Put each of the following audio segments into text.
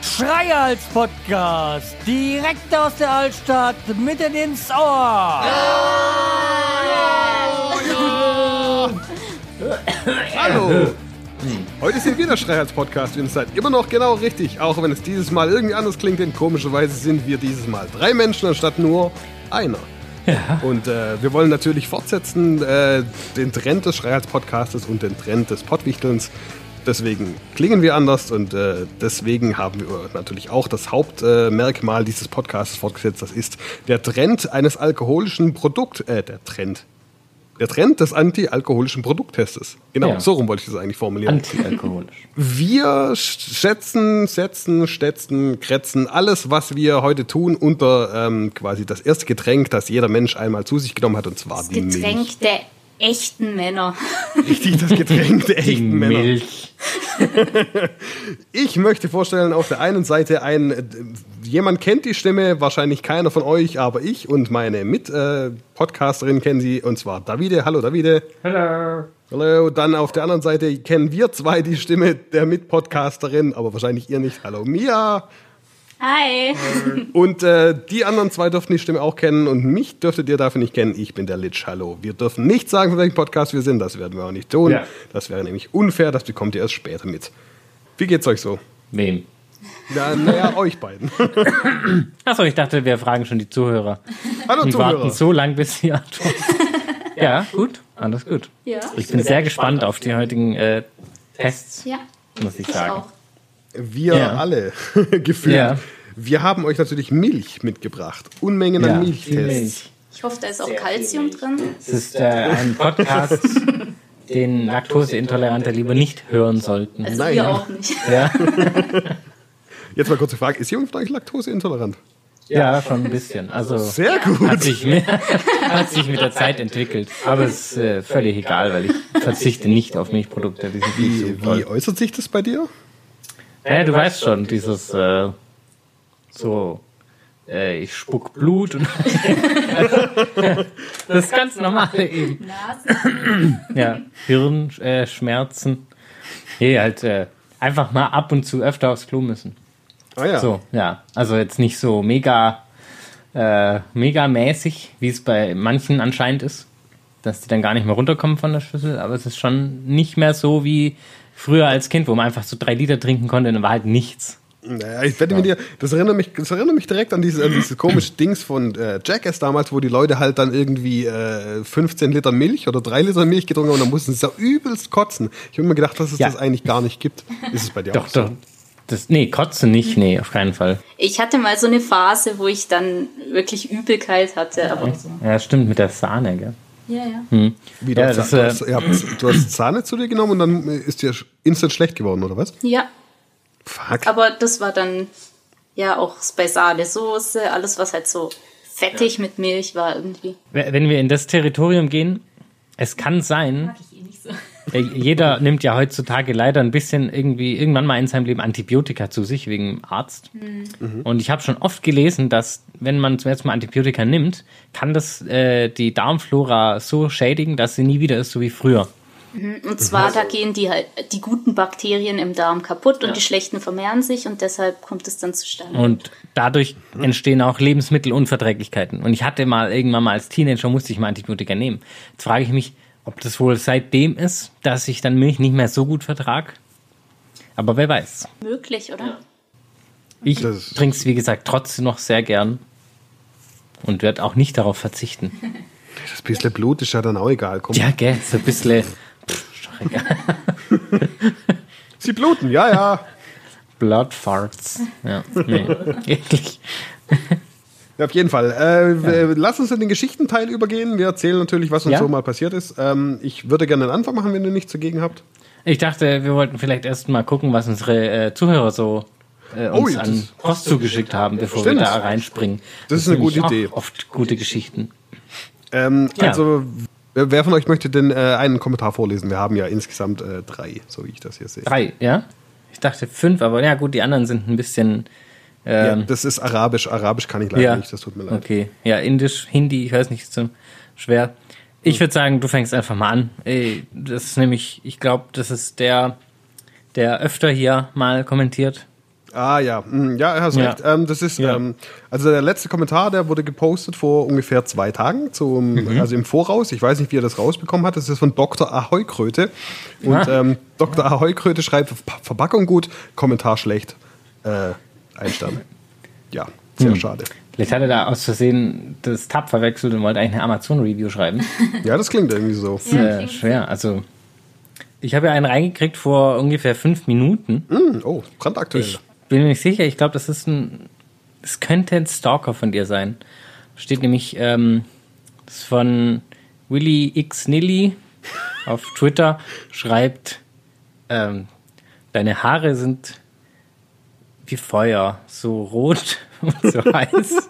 Schreihals Podcast, direkt aus der Altstadt, mitten ins Ohr. Hallo! Heute sind wir der Schreihals-Podcast und ihr seid immer noch genau richtig, auch wenn es dieses Mal irgendwie anders klingt, denn komischerweise sind wir dieses Mal drei Menschen anstatt nur einer. Und äh, wir wollen natürlich fortsetzen äh, den Trend des Schreihals-Podcastes und den Trend des Pottwichtelns. Deswegen klingen wir anders und äh, deswegen haben wir natürlich auch das Hauptmerkmal dieses Podcasts fortgesetzt. Das ist der Trend eines alkoholischen Produkt, äh, der Trend. Der Trend des anti-alkoholischen Produkttestes. Genau, Ja. so rum wollte ich das eigentlich formulieren. Antialkoholisch. Wir schätzen, setzen, stetzen, kretzen alles, was wir heute tun, unter ähm, quasi das erste Getränk, das jeder Mensch einmal zu sich genommen hat, und zwar Das die Getränk Milch. der echten Männer. Richtig, das Getränk der Die echten Männer. Milch. Ich möchte vorstellen, auf der einen Seite ein, äh, jemand kennt die Stimme, wahrscheinlich keiner von euch, aber ich und meine Mit-Podcasterin kennen sie, und zwar Davide. Hallo Davide. Hallo. Hallo, dann auf der anderen Seite kennen wir zwei die Stimme der Mitpodcasterin, aber wahrscheinlich ihr nicht. Hallo Mia. Hi. Und äh, die anderen zwei dürften die Stimme auch kennen und mich dürftet ihr dafür nicht kennen. Ich bin der Litsch. Hallo. Wir dürfen nicht sagen, von welchem Podcast wir sind. Das werden wir auch nicht tun. Ja. Das wäre nämlich unfair. Das bekommt ihr erst später mit. Wie geht's euch so? Wem? Ja, naja, euch beiden. Achso, ich dachte, wir fragen schon die Zuhörer. Hallo Und warten Zuhörer. so lang, bis sie antworten. ja, gut. Alles gut. Ja. Ich bin sehr gespannt auf die heutigen äh, Tests, Ja. muss ich Ich sagen. auch. Wir Ja. alle gefühlt. Ja. Wir haben euch natürlich Milch mitgebracht. Unmengen an Ja, Milchtests. die Milch. Ich hoffe, da ist auch Kalzium drin. Es ist äh, ein Podcast, den Laktoseintolerante lieber nicht hören sollten. Also Nein. wir auch nicht. Ja, Jetzt mal kurze Frage. Ist jemand von euch laktoseintolerant? ja schon ein bisschen. Also Sehr gut. hat sich, mit, hat sich mit der Zeit entwickelt. Aber es ist äh, völlig egal, weil ich verzichte nicht auf Milchprodukte. Die sind Wie, wie äußert sich das bei dir? Ja, du weißt schon, dieses äh, so, äh, ich spuck Blut und das ganz normale eben. Ja, Hirnschmerzen. Äh, nee, halt äh, einfach mal ab und zu öfter aufs Klo müssen. Ah ja. So, ja. Also jetzt nicht so mega, äh, mega mäßig, wie es bei manchen anscheinend ist, dass die dann gar nicht mehr runterkommen von der Schüssel, aber es ist schon nicht mehr so wie früher als Kind, wo man einfach so drei Liter trinken konnte und dann war halt nichts. Naja, ich wette mit dir, das erinnert mich, das erinnert mich direkt an dieses, an dieses komische Dings von äh, Jackass damals, wo die Leute halt dann irgendwie äh, 15 Liter Milch oder 3 Liter Milch getrunken haben und dann mussten sie so übelst kotzen. Ich habe mir gedacht, dass es Ja. das eigentlich gar nicht gibt. Ist es bei dir Doch, auch so? doch. Das, nee, kotzen nicht, nee, auf keinen Fall. Ich hatte mal so eine Phase, wo ich dann wirklich Übelkeit hatte. Aber so. Ja, stimmt, mit der Sahne, gell? Ja, ja. Wie, Ja, du, das, du, äh, hast, ihr habt, du hast Sahne zu dir genommen und dann äh, ist dir instant schlecht geworden, oder was? Ja, Fuck. aber das war dann ja auch bei Sahnesoße, alles was halt so fettig mit Milch war irgendwie. Wenn wir in das Territorium gehen, es kann sein, Jeder nimmt ja heutzutage leider ein bisschen irgendwie irgendwann mal in seinem Leben Antibiotika zu sich wegen Arzt. Und ich habe schon oft gelesen, dass wenn man zum ersten Mal Antibiotika nimmt, kann das äh, die Darmflora so schädigen, dass sie nie wieder ist so wie früher. Und zwar, da gehen die halt die guten Bakterien im Darm kaputt und die schlechten vermehren sich und deshalb kommt es dann zustande. Und dadurch entstehen auch Lebensmittelunverträglichkeiten. Und ich hatte mal irgendwann mal als Teenager musste ich mal Antibiotika nehmen. Jetzt frage ich mich, ob das wohl seitdem ist, dass ich dann Milch nicht mehr so gut vertrag. Aber wer weiß. Möglich, oder? Ich trinke es, wie gesagt, trotzdem noch sehr gern und werde auch nicht darauf verzichten. Das bisschen Blut ist ja dann auch egal. Komm. Ja, gell, so ein bisschen. Pff, ist doch egal. Sie bluten, ja, ja. Blood Farts. Ja, nee, eklig. Ja, auf jeden Fall. Äh, w- Lass uns in den Geschichtenteil übergehen. Wir erzählen natürlich, was uns Ja. so mal passiert ist. Ähm, ich würde gerne einen Anfang machen, wenn ihr nichts dagegen habt. Ich dachte, wir wollten vielleicht erst mal gucken, was unsere äh, Zuhörer so äh, Oh, uns ja, an das- Post zugeschickt haben, bevor Stimmt. wir da reinspringen. Das ist eine gute Idee. Oft gute Geschichten. Ähm, Ja. Also, wer wer von euch möchte denn äh, einen Kommentar vorlesen? Wir haben ja insgesamt äh, drei, so wie ich das hier sehe. Drei, ja? Ich dachte fünf, aber ja gut, die anderen sind ein bisschen. Ja, Ähm, das ist Arabisch. Arabisch kann ich leider ja. nicht, das tut mir leid. Okay, ja, Indisch, Hindi, ich weiß nicht, ist so schwer. Ich würde sagen, du fängst einfach mal an. Das ist nämlich, ich glaube, das ist der, der öfter hier mal kommentiert. Ah ja, Hm, ja, hast Ja. recht. Ähm, das ist, Ja. ähm, also der letzte Kommentar, der wurde gepostet vor ungefähr zwei Tagen, zum, Mhm. also im Voraus. Ich weiß nicht, wie er das rausbekommen hat. Das ist von Dr. Ahoi-Kröte. Und Ah. ähm, Dr. Ahoi-Kröte schreibt, Ver- Verpackung gut, Kommentar schlecht. Äh, ein Stern. Ja, sehr Hm. schade. Vielleicht hat er da aus Versehen das Tab verwechselt und wollte eigentlich eine Amazon-Review schreiben. Ja, das klingt irgendwie so. Ist äh, schwer. Also, ich habe ja einen reingekriegt vor ungefähr fünf Minuten. Hm, oh, brandaktuell. Ich bin mir nicht sicher. Ich glaube, das ist ein. Es könnte ein Stalker von dir sein. Steht nämlich ähm, das ist von Willy X Nilly auf Twitter. Schreibt, ähm, deine Haare sind wie Feuer, so rot und so heiß.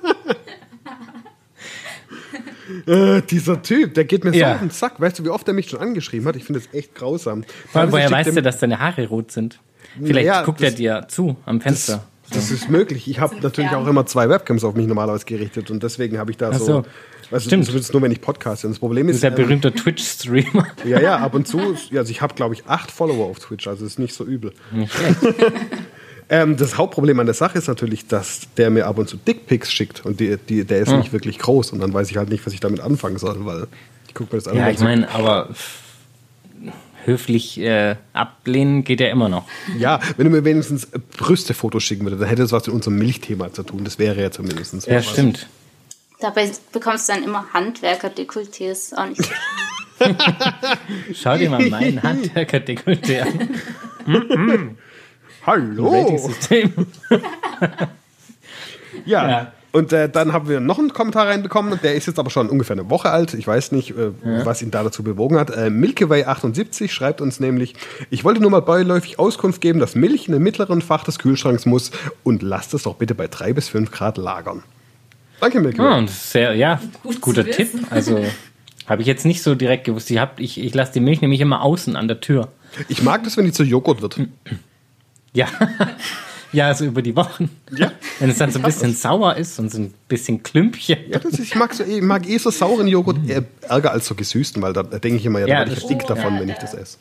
Äh, dieser Typ, der geht mir so Ja. auf den Sack. Weißt du, wie oft er mich schon angeschrieben hat? Ich finde das echt grausam. Vor allem, woher weißt du, er- dass deine Haare rot sind? Vielleicht Naja, guckt er das- dir zu am Fenster. Das ist möglich. Ich habe natürlich Fern. auch immer zwei Webcams auf mich normalerweise gerichtet und deswegen habe ich da Ach so. so. Also Stimmt. zumindest nur, wenn ich podcaste. Und das Problem ist. bist ja ähm, berühmter Twitch-Streamer. ja, ja, ab und zu. ja, Also ich habe, glaube ich, acht Follower auf Twitch, also ist nicht so übel. Nicht. Ähm, das Hauptproblem an der Sache ist natürlich, dass der mir ab und zu Dickpics schickt und die, die, der ist Hm. nicht wirklich groß und dann weiß ich halt nicht, was ich damit anfangen soll, weil ich gucke mir das an. Ja, ich meine, aber höflich äh, ablehnen geht ja immer noch. ja, wenn du mir wenigstens äh, Brüstefotos schicken würdest, dann hätte das was mit unserem Milchthema zu tun. Das wäre ja zumindest. Ja, was. stimmt. Dabei bekommst du dann immer Handwerker-Dekolletés. Auch nicht. Schau dir mal meinen Handwerker-Dekolleté an. Hallo! Rating-System. Ja. Ja. Und äh, dann haben wir noch einen Kommentar reinbekommen, der ist jetzt aber schon ungefähr eine Woche alt. Ich weiß nicht, äh, was ihn da dazu bewogen hat. Äh, Milkyway78 schreibt uns nämlich, ich wollte nur mal beiläufig Auskunft geben, dass Milch in den mittleren Fach des Kühlschranks muss und lasst es doch bitte bei 3 bis 5 Grad lagern. Danke, Milkyway. Ah, und das ist sehr, ja, Gut guter Tipp. Also habe ich jetzt nicht so direkt gewusst. Ich, hab- ich, ich lasse die Milch nämlich immer außen an der Tür. Ich mag das, wenn die zu Joghurt wird. Ja. ja, so über die Wochen. Ja. Wenn es dann so ein bisschen sauer ist und so ein bisschen Klümpchen. Ja, das ist, ich, mag so, ich mag eh so sauren Joghurt äh, ärger als so gesüßten, weil da, da denke ich immer, ja, da Ja, werde ich dick stimmt. davon, Ja, wenn ich ja. das esse.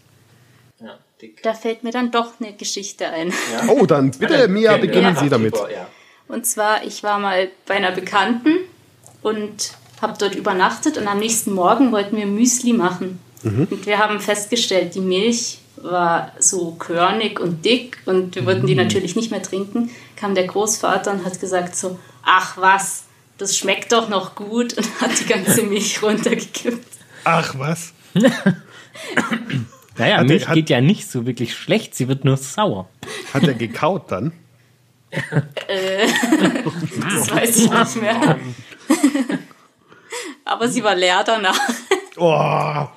Da fällt mir dann doch eine Geschichte ein. Oh, dann bitte, Mia, beginnen Ja. Sie damit. Und zwar, ich war mal bei einer Bekannten und habe dort übernachtet und am nächsten Morgen wollten wir Müsli machen. Und wir haben festgestellt, die Milch war so körnig und dick und wir wollten die natürlich nicht mehr trinken. Kam der Großvater und hat gesagt so, ach was, das schmeckt doch noch gut und hat die ganze Milch runtergekippt. Ach, was? Naja, Hat Milch hat- geht ja nicht so wirklich schlecht, sie wird nur sauer. Hat er gekaut dann? Das weiß ich nicht mehr. Aber sie war leer danach. Oh,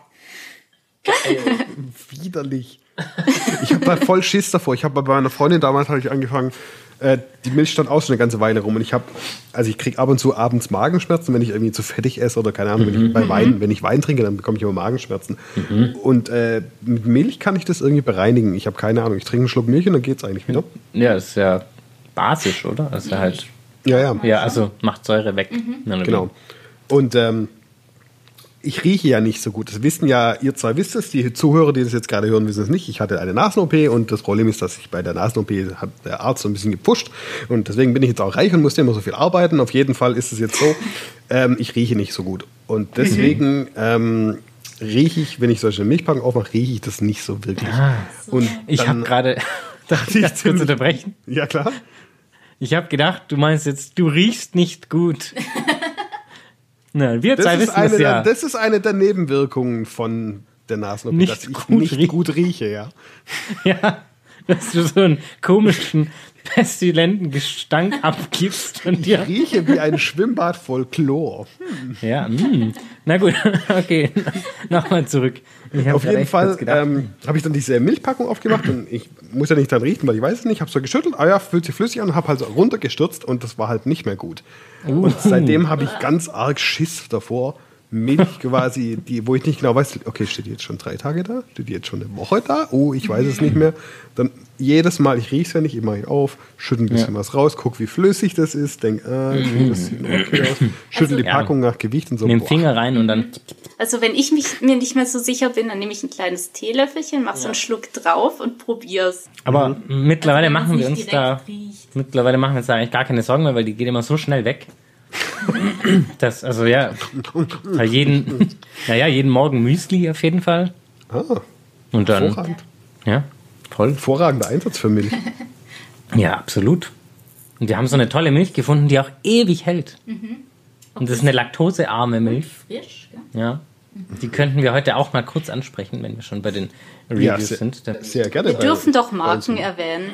geil. Widerlich. Ich habe da voll Schiss davor. Ich habe bei meiner Freundin damals habe ich angefangen, äh, die Milch stand auch schon eine ganze Weile rum und ich habe, also ich kriege ab und zu abends Magenschmerzen, wenn ich irgendwie zu fettig esse oder keine Ahnung, wenn ich bei Wein, wenn ich Wein trinke, dann bekomme ich immer Magenschmerzen. Und äh, mit Milch kann ich das irgendwie bereinigen. Ich habe keine Ahnung. Ich trinke einen Schluck Milch und dann geht's eigentlich wieder. Ja, ist ja basisch, oder? Das ist ja halt. Ja, ja. Ja, also macht Säure weg. Na, na, Genau. Und ähm, ich rieche ja nicht so gut. Das wissen ja, ihr zwei wisst es, die Zuhörer, die das jetzt gerade hören, wissen es nicht. Ich hatte eine Nasen-OP und das Problem ist, dass ich bei der Nasen-OP hat der Arzt so ein bisschen gepusht und deswegen bin ich jetzt auch reich und musste immer so viel arbeiten. Auf jeden Fall ist es jetzt so, ähm, ich rieche nicht so gut. Und deswegen ähm, rieche ich, wenn ich solche Milchpackungen aufmache, rieche ich das nicht so wirklich. Und Ich habe gerade. Darf ich kurz unterbrechen? Ja, klar. Ich habe gedacht, du meinst jetzt, du riechst nicht gut. Na, wir Das zwei ist, wissen eine es ja. der, das ist eine der Nebenwirkungen von der Nasen-OP, Nicht dass ich gut nicht riechen. gut rieche, ja. ja, dass du so einen komischen, pestilenten Gestank abgibst von dir. rieche wie ein Schwimmbad voll Chlor. Ja, mh. na gut, okay, nochmal zurück. Ich Auf jeden Fall ähm, habe ich dann diese Milchpackung aufgemacht und ich muss ja nicht dran riechen, weil ich weiß es nicht. Habe so geschüttelt, ah ja, fühlt sich flüssig an und habe halt so runtergestürzt und das war halt nicht mehr gut. Uh. Und seitdem habe ich ganz arg Schiss davor, Milch quasi, die, wo ich nicht genau weiß, okay, steht die jetzt schon drei Tage da? Steht die jetzt schon eine Woche da? Oh, ich weiß es nicht mehr. Dann jedes Mal, ich rieche es ja nicht, ich mache auf, schüttel ein bisschen Ja. was raus, guck, wie flüssig das ist, denk, ah, das sieht okay aus, schüttel die Ja. Packung nach Gewicht und so. Mit dem boah. Finger rein und dann. Also wenn ich mich, mir nicht mehr so sicher bin, dann nehme ich ein kleines Teelöffelchen, mache so einen Schluck drauf und probier's. Aber mittlerweile Also, machen es wir uns da. riecht. Mittlerweile machen wir uns da eigentlich gar keine Sorgen mehr, weil die geht immer so schnell weg. Das, also ja, bei jeden, naja, jeden Morgen Müsli auf jeden Fall. Ah, Und dann, hervorragend. ja, voll. Hervorragender Einsatz für Milch. Ja, absolut. Und wir haben so eine tolle Milch gefunden, die auch ewig hält. Und das ist eine laktosearme Milch. Frisch, gell? Ja. Die könnten wir heute auch mal kurz ansprechen, wenn wir schon bei den Ja, Reviews sehr, sind. Da- sehr gerne. Wir dürfen doch Marken erwähnen.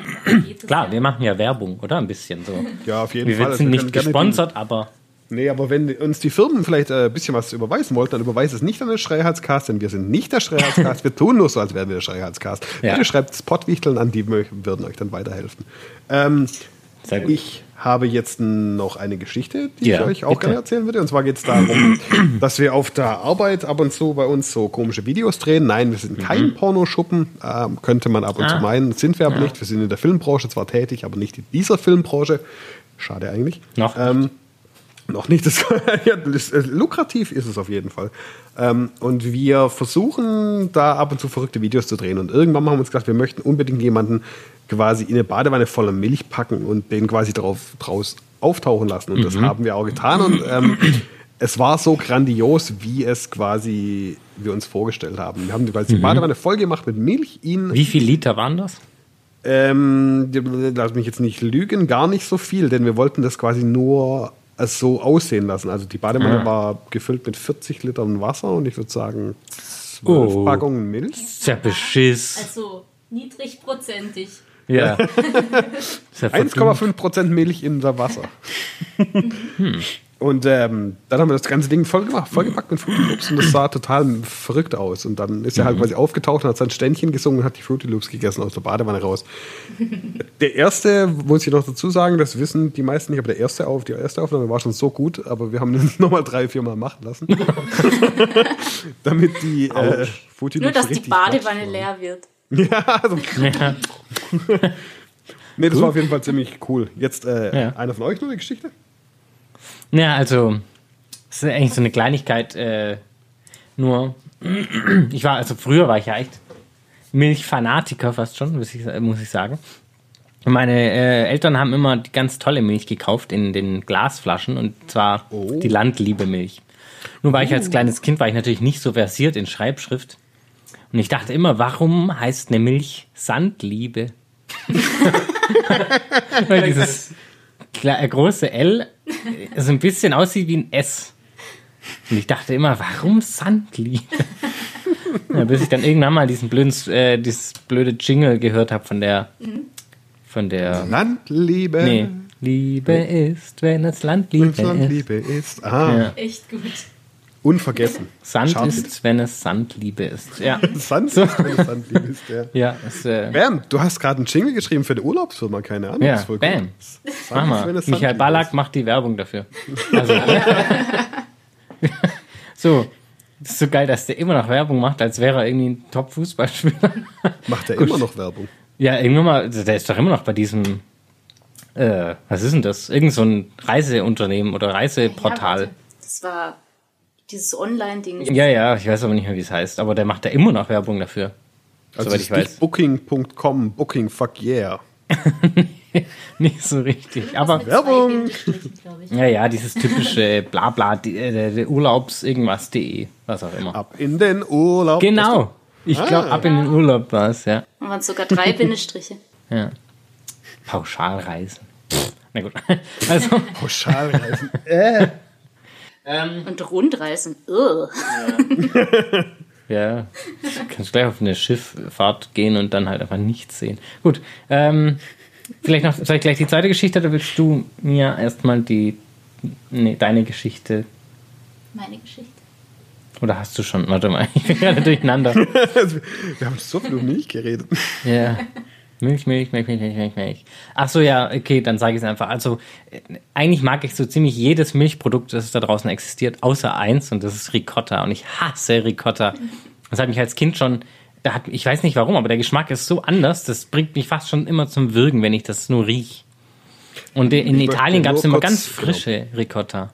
Klar, ja. wir machen ja Werbung, oder? Ein bisschen so. Ja, auf jeden Wir Fall. Also sind wir nicht können gerne gesponsert, aber nee, aber wenn uns die Firmen vielleicht äh, ein bisschen was überweisen wollten, dann überweist es nicht an den Schreihalscast, denn wir sind nicht der Schreihalscast. wir tun nur so, als wären wir der Schreihalscast. Ja. Bitte schreibt Spotwichteln an, die würden euch dann weiterhelfen. Ähm, sehr gut. Ich habe jetzt noch eine Geschichte, die Ja, ich euch auch bitte. gerne erzählen würde. Und zwar geht es darum, dass wir auf der Arbeit ab und zu bei uns so komische Videos drehen. Nein, wir sind kein Pornoschuppen, ähm, könnte man ab und zu Mhm. Ah. meinen. Sind wir aber nicht. Wir sind in der Filmbranche zwar tätig, aber nicht in dieser Filmbranche. Schade eigentlich. Noch Ähm, noch nicht. Das, ja, das, äh, lukrativ ist es auf jeden Fall. Ähm, und wir versuchen da ab und zu verrückte Videos zu drehen. Und irgendwann haben wir uns gedacht, wir möchten unbedingt jemanden quasi in eine Badewanne voller Milch packen und den quasi drauf, draus auftauchen lassen. Und Mhm. das haben wir auch getan. Und ähm, es war so grandios, wie es quasi wir uns vorgestellt haben. Wir haben quasi die Badewanne voll gemacht mit Milch, ihn Mhm. Wie viel Liter waren das? ähm, lass mich jetzt nicht lügen, gar nicht so viel, denn wir wollten das quasi nur es so aussehen lassen. Also die Badewanne Ah. war gefüllt mit 40 Litern Wasser und ich würde sagen 12 Oh. Packungen Milch. ja Beschiss. Also niedrigprozentig. Ja. Ist ja verdammt. 1,5 Prozent Milch in der Wasser. Und ähm, dann haben wir das ganze Ding voll gemacht, vollgepackt mit Fruity Loops und das sah total verrückt aus. Und dann ist er halt quasi aufgetaucht und hat sein Ständchen gesungen und hat die Fruity Loops gegessen aus der Badewanne raus. Der erste, muss ich noch dazu sagen, das wissen die meisten nicht, aber der erste auf, die erste Aufnahme war schon so gut, aber wir haben ihn nochmal drei, vier Mal machen lassen. Damit die äh, Fruity Nur, Loops dass die Badewanne leer wird. Ja, also, Ja. nee, das war auf jeden Fall ziemlich cool. Jetzt äh, Ja. einer von euch noch eine Geschichte? Ja, also, es ist eigentlich so eine Kleinigkeit, äh, nur, ich war, also früher war ich ja echt Milchfanatiker fast schon, muss ich, muss ich sagen. Und Meine äh, Eltern haben immer die ganz tolle Milch gekauft in den Glasflaschen und zwar Oh. die Landliebe-Milch. Nun war ich als kleines Kind, war ich natürlich nicht so versiert in Schreibschrift. Und ich dachte immer, warum heißt eine Milch Sandliebe? Weil dieses äh, große L so ein bisschen aussieht wie ein S. Und ich dachte immer, warum Sandliebe? ja, bis ich dann irgendwann mal diesen blöden, äh, dieses blöde Jingle gehört habe von der, von der, Landliebe. nee, Liebe ist, wenn es Landliebe ist. Landliebe ist. Ah, Ja. Echt gut. Unvergessen. Sand Scharf. ist, wenn es Sandliebe ist. Ja, Sand ist, wenn es Landliebe ist, ja. ja, es, äh, Bam, du hast gerade einen Jingle geschrieben für die Urlaubsfirma, keine Ahnung. Ja, voll bam. Sand mach mal. Michael Sandliebe Ballack ist. macht die Werbung dafür. Also, so, das ist so geil, dass der immer noch Werbung macht, als wäre er irgendwie ein Top-Fußballspieler. Macht er immer noch Werbung. Ja, irgendwann mal, der ist doch immer noch bei diesem, äh, was ist denn das? Irgend so ein Reiseunternehmen oder Ja, Reiseportal. warte. das war dieses Online-Ding. Ja, ja, ich weiß aber nicht mehr, wie es heißt, aber der macht da immer noch Werbung dafür. Also soweit ich weiß. Booking.com, Booking, fuck yeah. Nicht so richtig, aber Werbung. ja, ja, dieses typische Blabla, äh, der Urlaubs irgendwas.de, was auch immer. Ab in den Urlaub. Genau. Ich glaube, Ah. ab in den Urlaub war es, ja. Da waren sogar drei Bindestriche. ja. Pauschalreisen. Pff, Na gut. Also, Pauschalreisen. Und Rundreisen. Ugh. ja, du kannst gleich auf eine Schifffahrt gehen und dann halt einfach nichts sehen. Gut, ähm, vielleicht noch, soll ich gleich die zweite Geschichte oder willst du mir erstmal die, nee, deine Geschichte, Meine Geschichte. oder hast du schon, warte mal, ich bin gerade durcheinander. wir haben so viel um Milch geredet. Ja. Milch, Milch, Milch, Milch, Milch, Milch, Milch. Ach so, ja, okay, dann sage ich es einfach. Also, äh, eigentlich mag ich so ziemlich jedes Milchprodukt, das da draußen existiert, außer eins, und das ist Ricotta. Und ich hasse Ricotta. Das hat mich als Kind schon, da hat, ich weiß nicht warum, aber der Geschmack ist so anders, das bringt mich fast schon immer zum Würgen, wenn ich das nur riech. Und in möchte Italien gab es immer ganz frische Ricotta.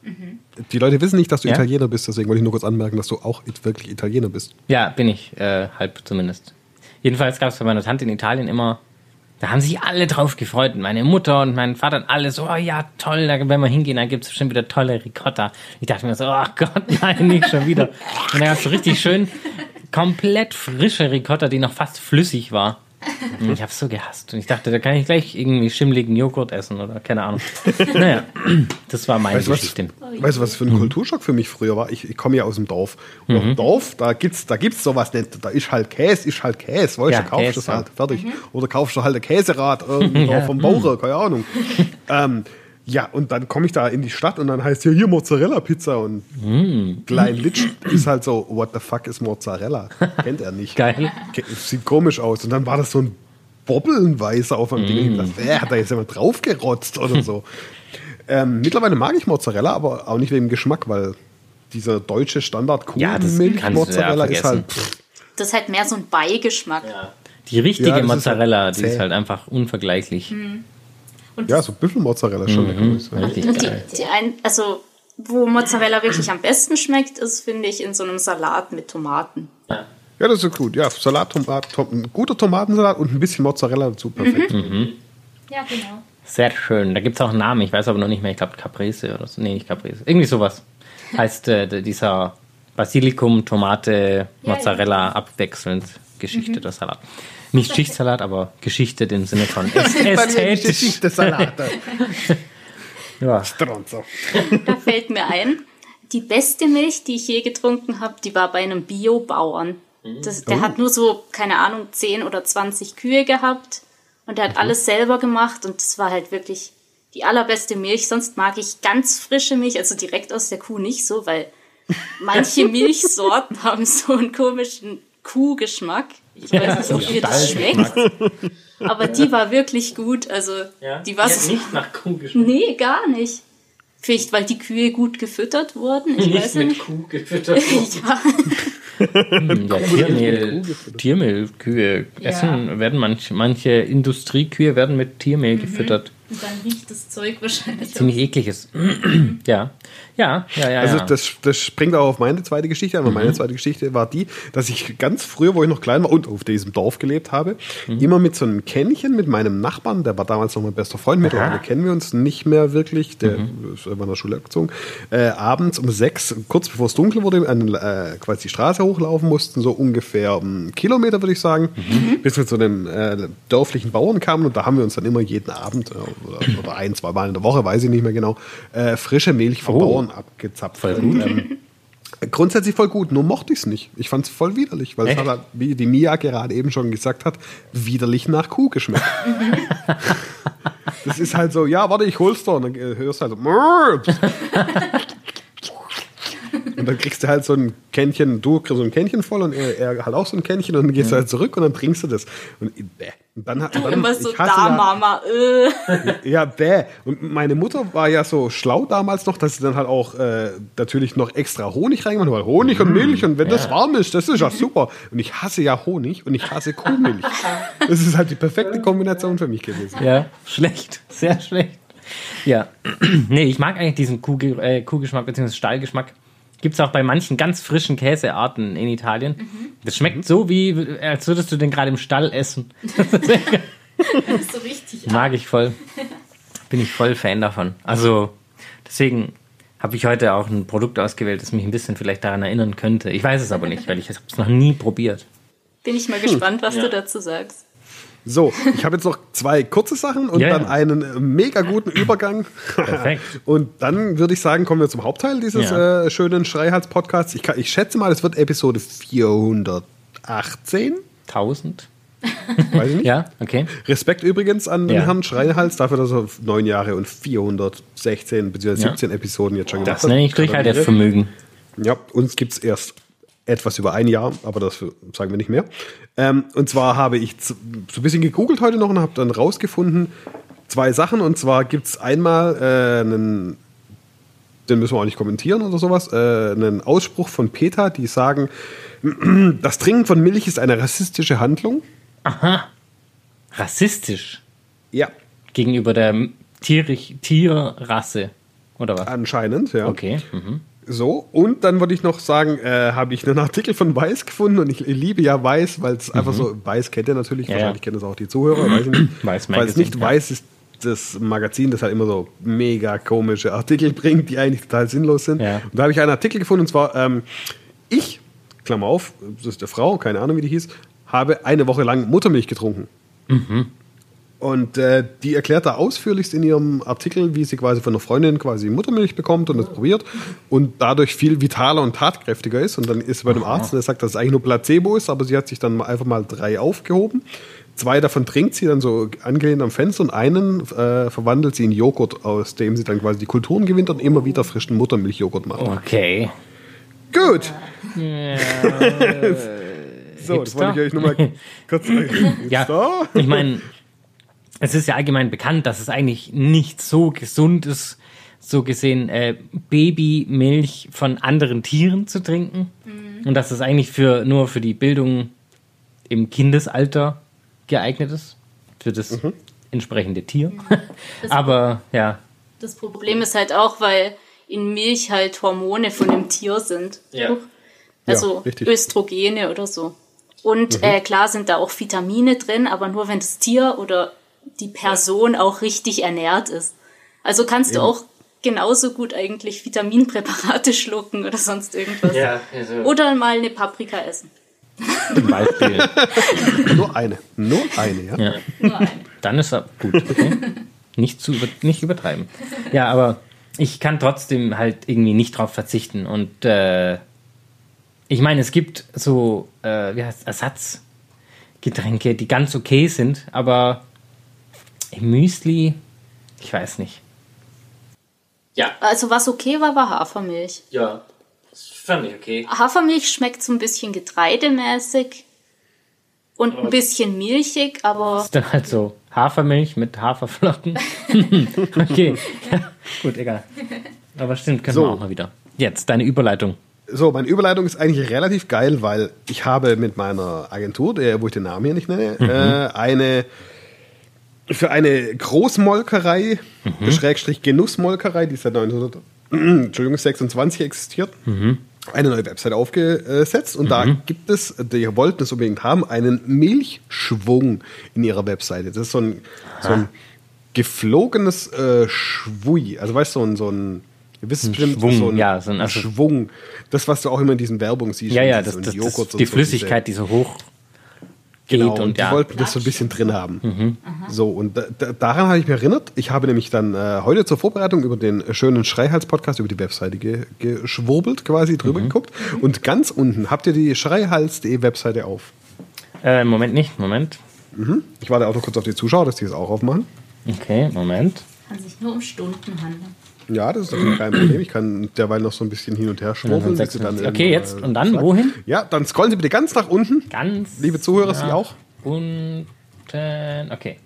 Die Leute wissen nicht, dass du Ja? Italiener bist, deswegen wollte ich nur kurz anmerken, dass du auch wirklich Italiener bist. Ja, bin ich, äh, halb zumindest. Jedenfalls gab es bei meiner Tante in Italien immer, da haben sich alle drauf gefreut. Meine Mutter und mein Vater und alle so, oh ja, toll, da, wenn wir hingehen, dann gibt's bestimmt wieder tolle Ricotta. Ich dachte mir so, oh Gott, nein, nicht schon wieder. Und dann gab's so richtig schön komplett frische Ricotta, die noch fast flüssig war. Und ich habe so gehasst. Und ich dachte, da kann ich gleich irgendwie schimmligen Joghurt essen oder keine Ahnung. naja, das war meine Weißt du, was, Geschichte. weißt du, was für ein Kulturschock für mich früher war? Ich, ich komme ja aus dem Dorf. Und auf dem Dorf, da gibt's, da gibt's sowas nicht. Da ist halt Käse, ist halt Käse. Weißt Ja, du, kaufst Käse, das halt, ja. fertig. Oder kaufst du halt ein Käserad irgendwie da vom Bauer, keine Ahnung. ähm, ja, und dann komme ich da in die Stadt und dann heißt hier, hier Mozzarella-Pizza und Klein Litsch ist halt so, what the fuck ist Mozzarella? Kennt er nicht. Geil. Sieht komisch aus. Und dann war das so ein Bobbelnweißer auf dem Ding. Ich dachte, wer hat da jetzt jemand draufgerotzt oder so? ähm, mittlerweile mag ich Mozzarella, aber auch nicht wegen dem Geschmack, weil dieser deutsche standard Ja, du ja mozzarella ist halt. Pff, Das ist halt mehr so ein Beigeschmack. Die richtige Ja, das ist Mozzarella, halt die ist halt einfach unvergleichlich. Und ja, so Büffelmozzarella ist schon lecker. muss ich sagen. Richtig Und die, die ein, also wo Mozzarella wirklich am besten schmeckt, ist, finde ich, in so einem Salat mit Tomaten. Ja, das ist gut. Ja, Salat, Tomat, Tom, ein guter Tomatensalat und ein bisschen Mozzarella dazu. Perfekt. ja, genau. Sehr schön. Da gibt es auch einen Namen, ich weiß aber noch nicht mehr. Ich glaube Caprese oder so. Nee, nicht Caprese. Irgendwie sowas. Heißt äh, dieser Basilikum, Tomate, Ja, Mozzarella abwechselnd Geschichte der Salat. Nicht Schichtsalat, aber Geschichte im Sinne von äs- ästhetisch. Geschichte Salate. Ja. Stronzo. Da fällt mir ein, die beste Milch, die ich je getrunken habe, die war bei einem Biobauern. Das, der hat nur so, keine Ahnung, 10 oder 20 Kühe gehabt und der hat alles selber gemacht und das war halt wirklich die allerbeste Milch. Sonst mag ich ganz frische Milch, also direkt aus der Kuh nicht so, weil manche Milchsorten haben so einen komischen Kuhgeschmack. Ich weiß nicht, ob ihr das schmeckt. Aber die war wirklich gut. Also die war so, nicht nach Kuh geschmeckt. Nee, gar nicht. Vielleicht, weil die Kühe gut gefüttert wurden. Ich weiß ja nicht. Kuh gefüttert. Ja, ja, Tiermehl, Tiermehl, Kühe essen, werden manche, manche Industriekühe werden mit Tiermehl gefüttert. Und dann riecht das Zeug wahrscheinlich Ziemlich ekliges. ja. Ja, ja, ja. Also das, das springt auch auf meine zweite Geschichte an. weil Mhm. Meine zweite Geschichte war die, dass ich ganz früher, wo ich noch klein war und auf diesem Dorf gelebt habe, Mhm. immer mit so einem Kännchen mit meinem Nachbarn, der war damals noch mein bester Freund, mittlerweile kennen wir uns nicht mehr wirklich, der Mhm. ist in der Schule abgezogen, äh, abends um sechs, kurz bevor es dunkel wurde, an, äh, quasi die Straße hochlaufen mussten, so ungefähr einen Kilometer, würde ich sagen, Mhm. bis wir zu einem äh, dörflichen Bauern kamen und da haben wir uns dann immer jeden Abend äh, oder, oder ein, zwei Mal in der Woche, weiß ich nicht mehr genau, äh, frische Milch vom. Bauern abgezapft. Voll gut. Ähm, grundsätzlich voll gut, nur mochte ich es nicht. Ich fand es voll widerlich, weil es hat, halt, wie die Mia gerade eben schon gesagt hat, widerlich nach Kuh geschmeckt. das ist halt so, ja, warte, ich hol's da. Und dann äh, hörst du halt so. Und dann kriegst du halt so ein Kännchen, du kriegst so ein Kännchen voll und er, er halt auch so ein Kännchen und dann gehst du halt zurück und dann trinkst du das. Und, bäh. und dann, hat- dann immer so, ich hasse da, ja- Mama, äh. ja, bäh. Und meine Mutter war ja so schlau damals noch, dass sie dann halt auch äh, natürlich noch extra Honig reingemacht hat. weil Honig und Milch und wenn das warm ist, das ist ja super. Und ich hasse ja Honig und ich hasse Kuhmilch. Das ist halt die perfekte Kombination für mich gewesen. Ja, schlecht. Sehr schlecht. Ja. nee, ich mag eigentlich diesen Kuh, äh, Kuhgeschmack bzw. Stallgeschmack. Gibt es auch bei manchen ganz frischen Käsearten in Italien. Das schmeckt so, wie als würdest du den gerade im Stall essen. Das ist so richtig. Mag ich voll. Bin ich voll Fan davon. Also, deswegen habe ich heute auch ein Produkt ausgewählt, das mich ein bisschen vielleicht daran erinnern könnte. Ich weiß es aber nicht, weil ich habe es noch nie probiert. Bin ich mal gespannt, was du dazu sagst. So, ich habe jetzt noch zwei kurze Sachen und Ja, ja. dann einen äh, mega guten Übergang. Perfekt. Und dann würde ich sagen, kommen wir zum Hauptteil dieses Ja. äh, schönen Schreihals-Podcasts. Ich, ich schätze mal, es wird Episode 418. 1000? Weiß ich nicht. Ja, okay. Respekt übrigens an den. Herrn Schreihals dafür, dass er neun Jahre und 416 bzw. Ja. 17 Episoden jetzt schon gemacht Das nenne ich. Durchhaltevermögen. Ja, uns gibt es erst etwas über ein Jahr, aber das sagen wir nicht mehr. Ähm, und zwar habe ich so ein bisschen gegoogelt heute noch und habe dann rausgefunden, zwei Sachen. Und zwar gibt es einmal äh, einen, den müssen wir auch nicht kommentieren oder sowas, äh, einen Ausspruch von PETA, die sagen, das Trinken von Milch ist eine rassistische Handlung. Aha. Rassistisch Ja, gegenüber der Tierich, Tierrasse. Oder was? anscheinend, ja. Okay. Mhm. So, und dann wollte ich noch sagen, äh, habe ich einen Artikel von Weiß gefunden und ich, liebe ja Weiß, weil es einfach so, Weiß kennt ihr natürlich, Ja, wahrscheinlich ja. kennen das auch die Zuhörer, weiß ich nicht. Weiß Falls nicht, ja. Weiß ist das Magazin, das halt immer so mega komische Artikel bringt, die eigentlich total sinnlos sind. Ja. Und da habe ich einen Artikel gefunden und zwar, ähm, ich, Klammer auf, das ist der Frau, keine Ahnung wie die hieß, habe eine Woche lang Muttermilch getrunken. Und äh, die erklärt da ausführlichst in ihrem Artikel, wie sie quasi von einer Freundin quasi Muttermilch bekommt und das probiert und dadurch viel vitaler und tatkräftiger ist. Und dann ist sie bei einem Arzt und der sagt, dass es eigentlich nur Placebo ist, aber sie hat sich dann einfach mal drei aufgehoben. Zwei davon trinkt sie dann so angelehnt am Fenster und einen äh, verwandelt sie in Joghurt, aus dem sie dann quasi die Kulturen gewinnt und immer wieder frischen Muttermilchjoghurt macht. Okay. Gut. so, das Hipster. wollte ich euch nur mal kurz sagen. Ja, ich meine, es ist ja allgemein bekannt, dass es eigentlich nicht so gesund ist, so gesehen äh, Babymilch von anderen Tieren zu trinken. Und dass es eigentlich für, nur für die Bildung im Kindesalter geeignet ist. Für das Mhm. entsprechende Tier. Aber ja, Das Problem ist halt auch, weil in Milch halt Hormone von dem Tier sind. Ja. Also Ja. Östrogene oder so. Und äh, klar sind da auch Vitamine drin, aber nur wenn das Tier oder die Person auch richtig ernährt ist. Also kannst du auch genauso gut eigentlich Vitaminpräparate schlucken oder sonst irgendwas. also Oder mal eine Paprika essen. zum Beispiel. Nur eine. Nur eine, ja. Ja. Nur ein. Dann ist er gut. Okay. nicht, zu über, nicht übertreiben. Ja, aber ich kann trotzdem halt irgendwie nicht drauf verzichten. Und äh, ich meine, es gibt so äh, wie heißt Ersatzgetränke, die ganz okay sind, aber Müsli, ich weiß nicht. Ja, Also was okay war, war Hafermilch. ja. Das fand ich okay. Hafermilch schmeckt so ein bisschen getreidemäßig und ein bisschen milchig, aber Ist dann halt so Hafermilch mit Haferflocken. okay. Ja, gut, egal. Aber stimmt, können So. wir auch mal wieder. Jetzt, deine Überleitung. So, meine Überleitung ist eigentlich relativ geil, weil ich habe mit meiner Agentur, der, wo ich den Namen hier nicht nenne, äh, eine für eine Großmolkerei, Schrägstrich Genussmolkerei, die seit 1926 existiert, eine neue Website aufgesetzt. Und da gibt es, die wollten es unbedingt haben, einen Milchschwung in ihrer Webseite. Das ist so ein, so ein geflogenes äh, Schwui. Also weißt du, so ein, so ein ihr wisst es bestimmt, Schwung, so ein ja, so ein- also- Schwung. Das, was du auch immer in diesen Werbungen siehst. Ja, ja, diese- das, und das, das, die Flüssigkeit, die so hoch Genau, und, und die ja. Mhm. wollten das so ein bisschen drin haben. So, und da, da, daran habe ich mich erinnert. Ich habe nämlich dann äh, heute zur Vorbereitung über den schönen Schreihals-Podcast über die Webseite ge geschwurbelt, quasi drüber Mhm. geguckt. Und ganz unten habt ihr die schreihals.de Webseite auf. Äh, Moment nicht, Moment. Ich warte auch noch kurz auf die Zuschauer, dass die es auch aufmachen. Okay, Moment. Kann sich nur um Stunden handeln. Ja, das ist natürlich kein Problem. Ich kann derweil noch so ein bisschen hin und her schwurbeln. Okay, jetzt und dann sagt. wohin? Ja, dann scrollen Sie bitte ganz nach unten. Ganz. Liebe Zuhörer, Sie auch? Unten. Okay.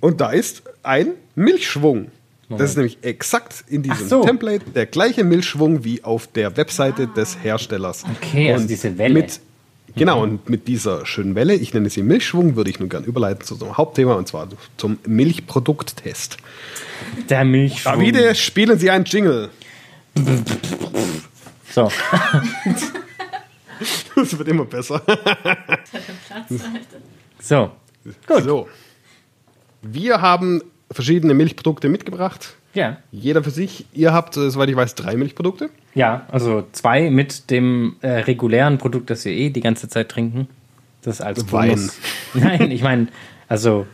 Und da ist ein Milchschwung. Moment. Das ist nämlich exakt in diesem so. Template der gleiche Milchschwung wie auf der Webseite des Herstellers. Okay, also Und diese Welle. Mit, genau, und mit dieser schönen Welle, ich nenne sie Milchschwung, würde ich nun gern überleiten zu unserem Hauptthema und zwar zum Milchprodukttest. Der Milchschwung. Davide, spielen Sie einen Jingle. So. Das wird immer besser. So. Gut. So. Wir haben verschiedene Milchprodukte mitgebracht. Ja. Jeder für sich. Ihr habt, äh, soweit ich weiß, drei Milchprodukte. Ja, also zwei mit dem äh, regulären Produkt, das wir eh die ganze Zeit trinken. Das als Wein. Bonus. Nein, ich meine, also,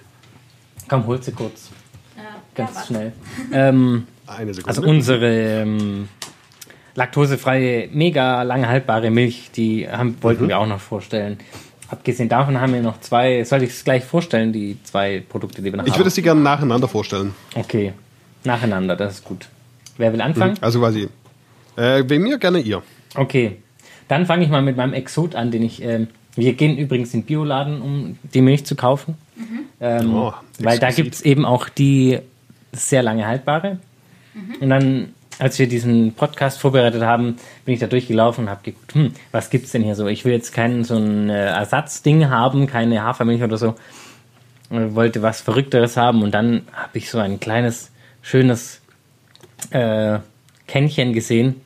komm, hol sie kurz. Ja, Ganz ja, schnell. Ähm, Eine Sekunde. also unsere ähm, laktosefreie, mega lange haltbare Milch, die haben, wollten wir auch noch vorstellen. Abgesehen davon haben wir noch zwei, soll ich es gleich vorstellen, die zwei Produkte, die wir noch ich haben? würde sie gerne nacheinander vorstellen. Okay, nacheinander, das ist gut. Wer will anfangen? Also quasi. Äh, wegen mir gerne ihr. Okay. Dann fange ich mal mit meinem Exot an, den ich. Ähm, wir gehen übrigens in den Bioladen, um die Milch zu kaufen. Ähm, Oh, weil da gibt es eben auch die sehr lange haltbare. Und dann, als wir diesen Podcast vorbereitet haben, bin ich da durchgelaufen und habe geguckt, hm, was gibt's denn hier so? Ich will jetzt kein so ein äh, Ersatzding haben, keine Hafermilch oder so. Und wollte was Verrückteres haben und dann habe ich so ein kleines, schönes äh, Kännchen gesehen.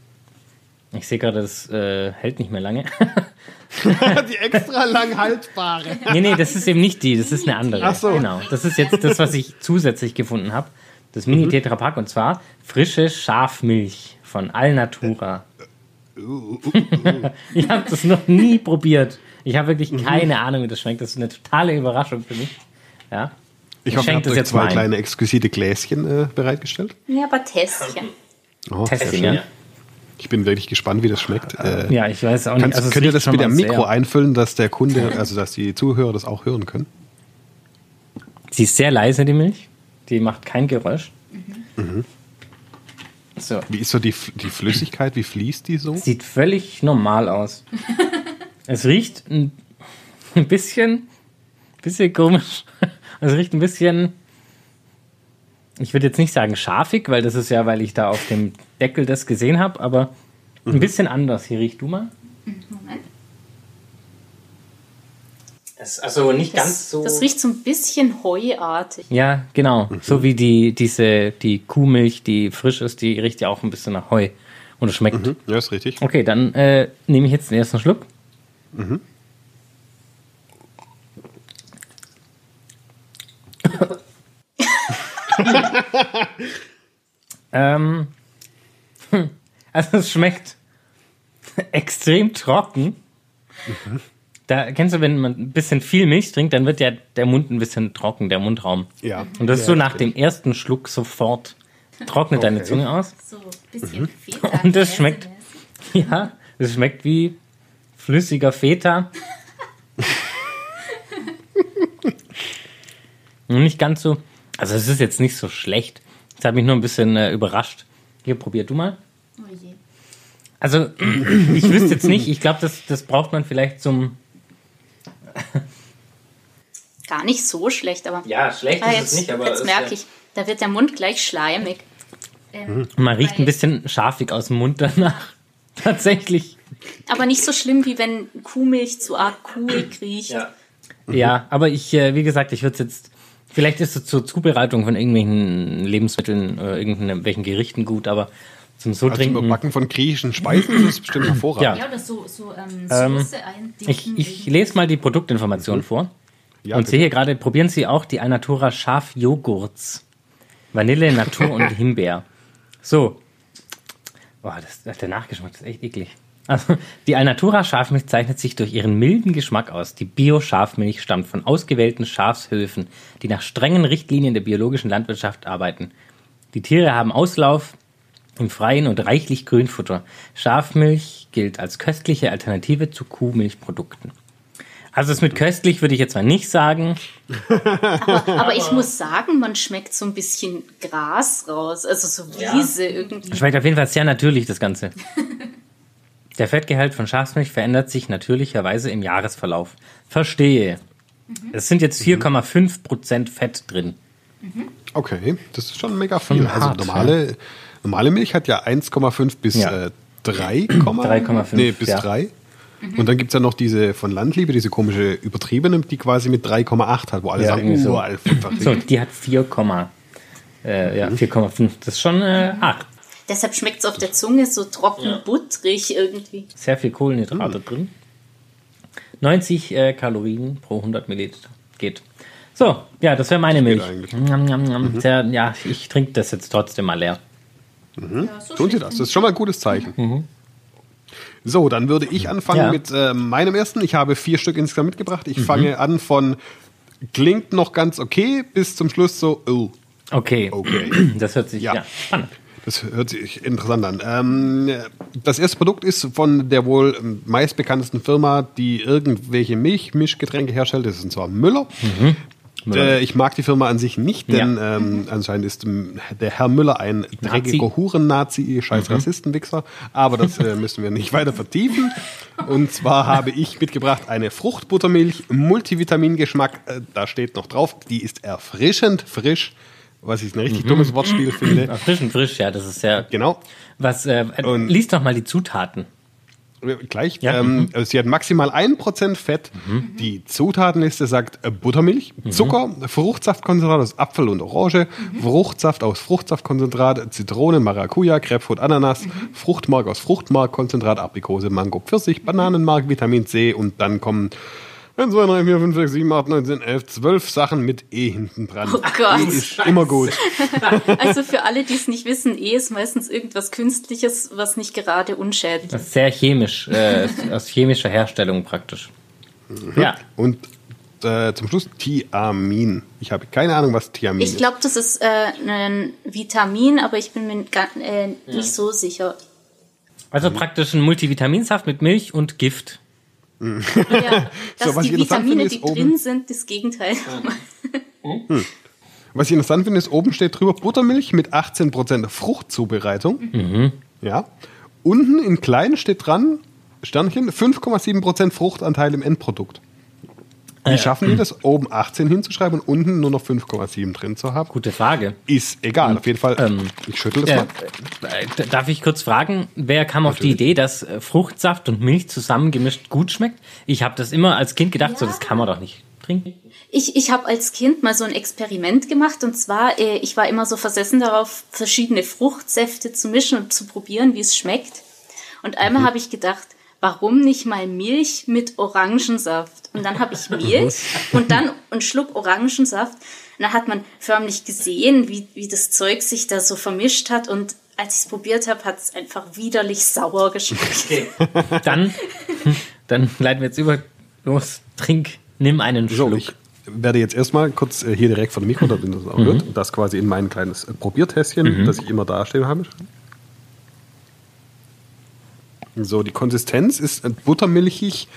Ich sehe gerade, das äh, hält nicht mehr lange. Die extra lang haltbare. nee, nee, das ist eben nicht die, das ist eine andere. Ach so. Genau. Das ist jetzt das, was ich zusätzlich gefunden habe. Das Mini Tetra Pak und zwar frische Schafmilch von Alnatura. ich habe das noch nie probiert. Ich habe wirklich keine Ahnung, wie das schmeckt. Das ist eine totale Überraschung für mich. Ja. Ich hoffe, ihr habt euch jetzt zwei kleine exquisite Gläschen äh, bereitgestellt. Ja, aber Tässchen. Oh, Testen, ja. Ich bin wirklich gespannt, wie das schmeckt. Äh, Ja, ich weiß auch nicht. Kannst, Also könnt ihr das bitte am mal Mikro sehr- einfüllen, dass der Kunde, also dass die Zuhörer das auch hören können? Sie ist sehr leise, die Milch. Die macht kein Geräusch. So. Wie ist so die, die Flüssigkeit? Wie fließt die so? Sieht völlig normal aus. es riecht ein, ein bisschen, bisschen komisch. Es riecht ein bisschen, ich würde jetzt nicht sagen scharfig, weil das ist ja, weil ich da auf dem Deckel das gesehen habe, aber ein bisschen anders. Hier riech du mal. Moment. Es, also nicht Das, das riecht so ein bisschen heuartig. Ja, genau. So wie die, diese, die Kuhmilch, die frisch ist, die riecht ja auch ein bisschen nach Heu. Und es schmeckt. Hm? Ja, ist richtig. Okay, dann äh, nehme ich jetzt den ersten Schluck. ähm, hm, also es schmeckt extrem trocken. Da kennst du, wenn man ein bisschen viel Milch trinkt, dann wird ja der Mund ein bisschen trocken, der Mundraum. Ja. Und das ist Ja, so nach richtig. dem ersten Schluck sofort trocknet deine Okay. Zunge aus. So ein bisschen Feta. Mhm. Und das schmeckt- Käsemäßig. Ja, es schmeckt wie flüssiger Feta. Nicht ganz so. Also es ist jetzt nicht so schlecht. Das hat mich nur ein bisschen äh, überrascht. Hier, probier du mal. Oh je. Also, ich wüsste jetzt nicht. Ich glaube, das, das braucht man vielleicht zum. Gar nicht so schlecht, aber Ja, schlecht ah, jetzt, jetzt merke ich, da wird der Mund gleich schleimig. Ähm, Man riecht ein bisschen scharfig aus dem Mund danach. Tatsächlich. Aber nicht so schlimm, wie wenn Kuhmilch zu arg kuhig riecht. Ja, aber ich, äh, wie gesagt, ich würde es jetzt. Vielleicht ist es zur Zubereitung von irgendwelchen Lebensmitteln oder irgendwelchen Gerichten gut, aber zum so Also zum trinken. Überbacken von griechischen Speisen ist es bestimmt hervorragend. Ja, oder so, so ähm, Ähm, Soße. Ich, ich lese mal die Produktinformation vor Ja, und bitte. sehe hier gerade, probieren Sie auch die Alnatura Schafjoghurts. Vanille, Natur und Himbeer. So. Boah, das, der Nachgeschmack ist echt eklig. Also, die Alnatura Schafmilch zeichnet sich durch ihren milden Geschmack aus. Die Bio-Schafmilch stammt von ausgewählten Schafshöfen, die nach strengen Richtlinien der biologischen Landwirtschaft arbeiten. Die Tiere haben Auslauf im Freien und reichlich Grünfutter. Schafmilch gilt als köstliche Alternative zu Kuhmilchprodukten. Also es mit köstlich würde ich jetzt mal nicht sagen. Aber ich muss sagen, man schmeckt so ein bisschen Gras raus, also so Wiese irgendwie. Schmeckt auf jeden Fall sehr natürlich, das Ganze. Der Fettgehalt von Schafsmilch verändert sich natürlicherweise im Jahresverlauf. Verstehe. Es sind jetzt 4,5% Fett drin. Okay, das ist schon mega viel. Schon Also hart, normale, normale Milch hat ja 1,5 bis Ja. äh, 3, 3,5, nee, bis ja. 3. Und dann gibt es ja noch diese von Landliebe, diese komische übertriebene, die quasi mit 3,8 hat, wo alle Ja, sagen, so. einfach So, die hat 4, äh, ja, 4,5. Das ist schon äh, hart. Deshalb schmeckt es auf der Zunge so trocken butterig irgendwie. Sehr viel Kohlenhydrate drin. 90 äh, Kalorien pro 100 Milliliter. Geht. So, ja, das wäre meine Milch. eigentlich. Njam, njam, njam. Sehr, ja, ich trinke das jetzt trotzdem mal leer. Ja, so Tun Sie das, das ist schon mal ein gutes Zeichen. So, dann würde ich anfangen Ja. mit äh, meinem ersten. Ich habe vier Stück insgesamt mitgebracht. Ich fange an von klingt noch ganz okay bis zum Schluss so, oh, Okay. okay. Das hört sich ja, Ja. spannend. Das hört sich interessant an. Ähm, das erste Produkt ist von der wohl meistbekanntesten Firma, die irgendwelche Milchmischgetränke herstellt. Das ist und zwar Müller. äh, ich mag die Firma an sich nicht, denn ähm, anscheinend ist ähm, der Herr Müller ein dreckiger Huren-Nazi, scheiß Rassistenwichser. Aber das äh, müssen wir nicht weiter vertiefen. Und zwar habe ich mitgebracht eine Fruchtbuttermilch, Multivitamingeschmack. Äh, da steht noch drauf, die ist erfrischend frisch, was ich ein richtig dummes Wortspiel finde. Erfrischend frisch, ja, das ist sehr. Genau. Was, äh, Und- lies doch mal die Zutaten. Gleich. Ja, Ähm, Sie hat maximal 1% Fett. Die Zutatenliste sagt äh, Buttermilch, Zucker, Fruchtsaftkonzentrat aus Apfel und Orange, Fruchtsaft aus Fruchtsaftkonzentrat, Zitrone, Maracuja, Grapefruit, Ananas, Fruchtmark aus Fruchtmarkkonzentrat, Aprikose, Mango, Pfirsich, Bananenmark, Vitamin C und dann kommen 1, 2, 3, 4, 5, 6, 7, 8, 9, 10, 11, 12 Sachen mit E hinten dran. Oh Gott. E ist immer gut. Also für alle, die es nicht wissen, E ist meistens irgendwas Künstliches, was nicht gerade unschädlich Das ist. sehr chemisch, äh, aus chemischer Herstellung praktisch. Ja. Und äh, zum Schluss Thiamin. Ich habe keine Ahnung, was Thiamin Ich ist. glaube, das ist äh, ein Vitamin, aber ich bin mir ga- äh, nicht so sicher. Also praktisch ein Multivitaminsaft mit Milch und Gift. Ja, dass was die ich interessant Vitamine, finde, die ist oben- drin sind, das Gegenteil. Was ich interessant finde, ist, oben steht drüber Buttermilch mit 18% Fruchtzubereitung. Ja. Unten in klein steht dran, Sternchen, 5,7% Fruchtanteil im Endprodukt. Wie schaffen die das, oben 18 hinzuschreiben und unten nur noch 5,7 drin zu haben? Gute Frage. Ist egal, auf jeden Fall. Ähm, ich schüttel das Äh, mal. äh, darf ich kurz fragen, wer kam auf die Idee, dass äh, Fruchtsaft und Milch zusammengemischt gut schmeckt? Ich habe das immer als Kind gedacht, so das kann man doch nicht trinken. Ich, ich habe als Kind mal so ein Experiment gemacht und zwar, äh, ich war immer so versessen darauf, verschiedene Fruchtsäfte zu mischen und zu probieren, wie es schmeckt. Und einmal habe ich gedacht, warum nicht mal Milch mit Orangensaft? Und dann habe ich Milch und dann einen Schluck Orangensaft. Und dann hat man förmlich gesehen, wie, wie das Zeug sich da so vermischt hat. Und als ich es probiert habe, hat es einfach widerlich sauer geschmeckt. Dann, dann leiten wir jetzt über. Los, trink, nimm einen So, Schluck. ich werde jetzt erstmal kurz äh, hier direkt vor dem Mikro, damit das auch hört, das quasi in mein kleines äh, Probiertässchen, das ich immer da stehen habe. So, die Konsistenz ist äh, buttermilchig,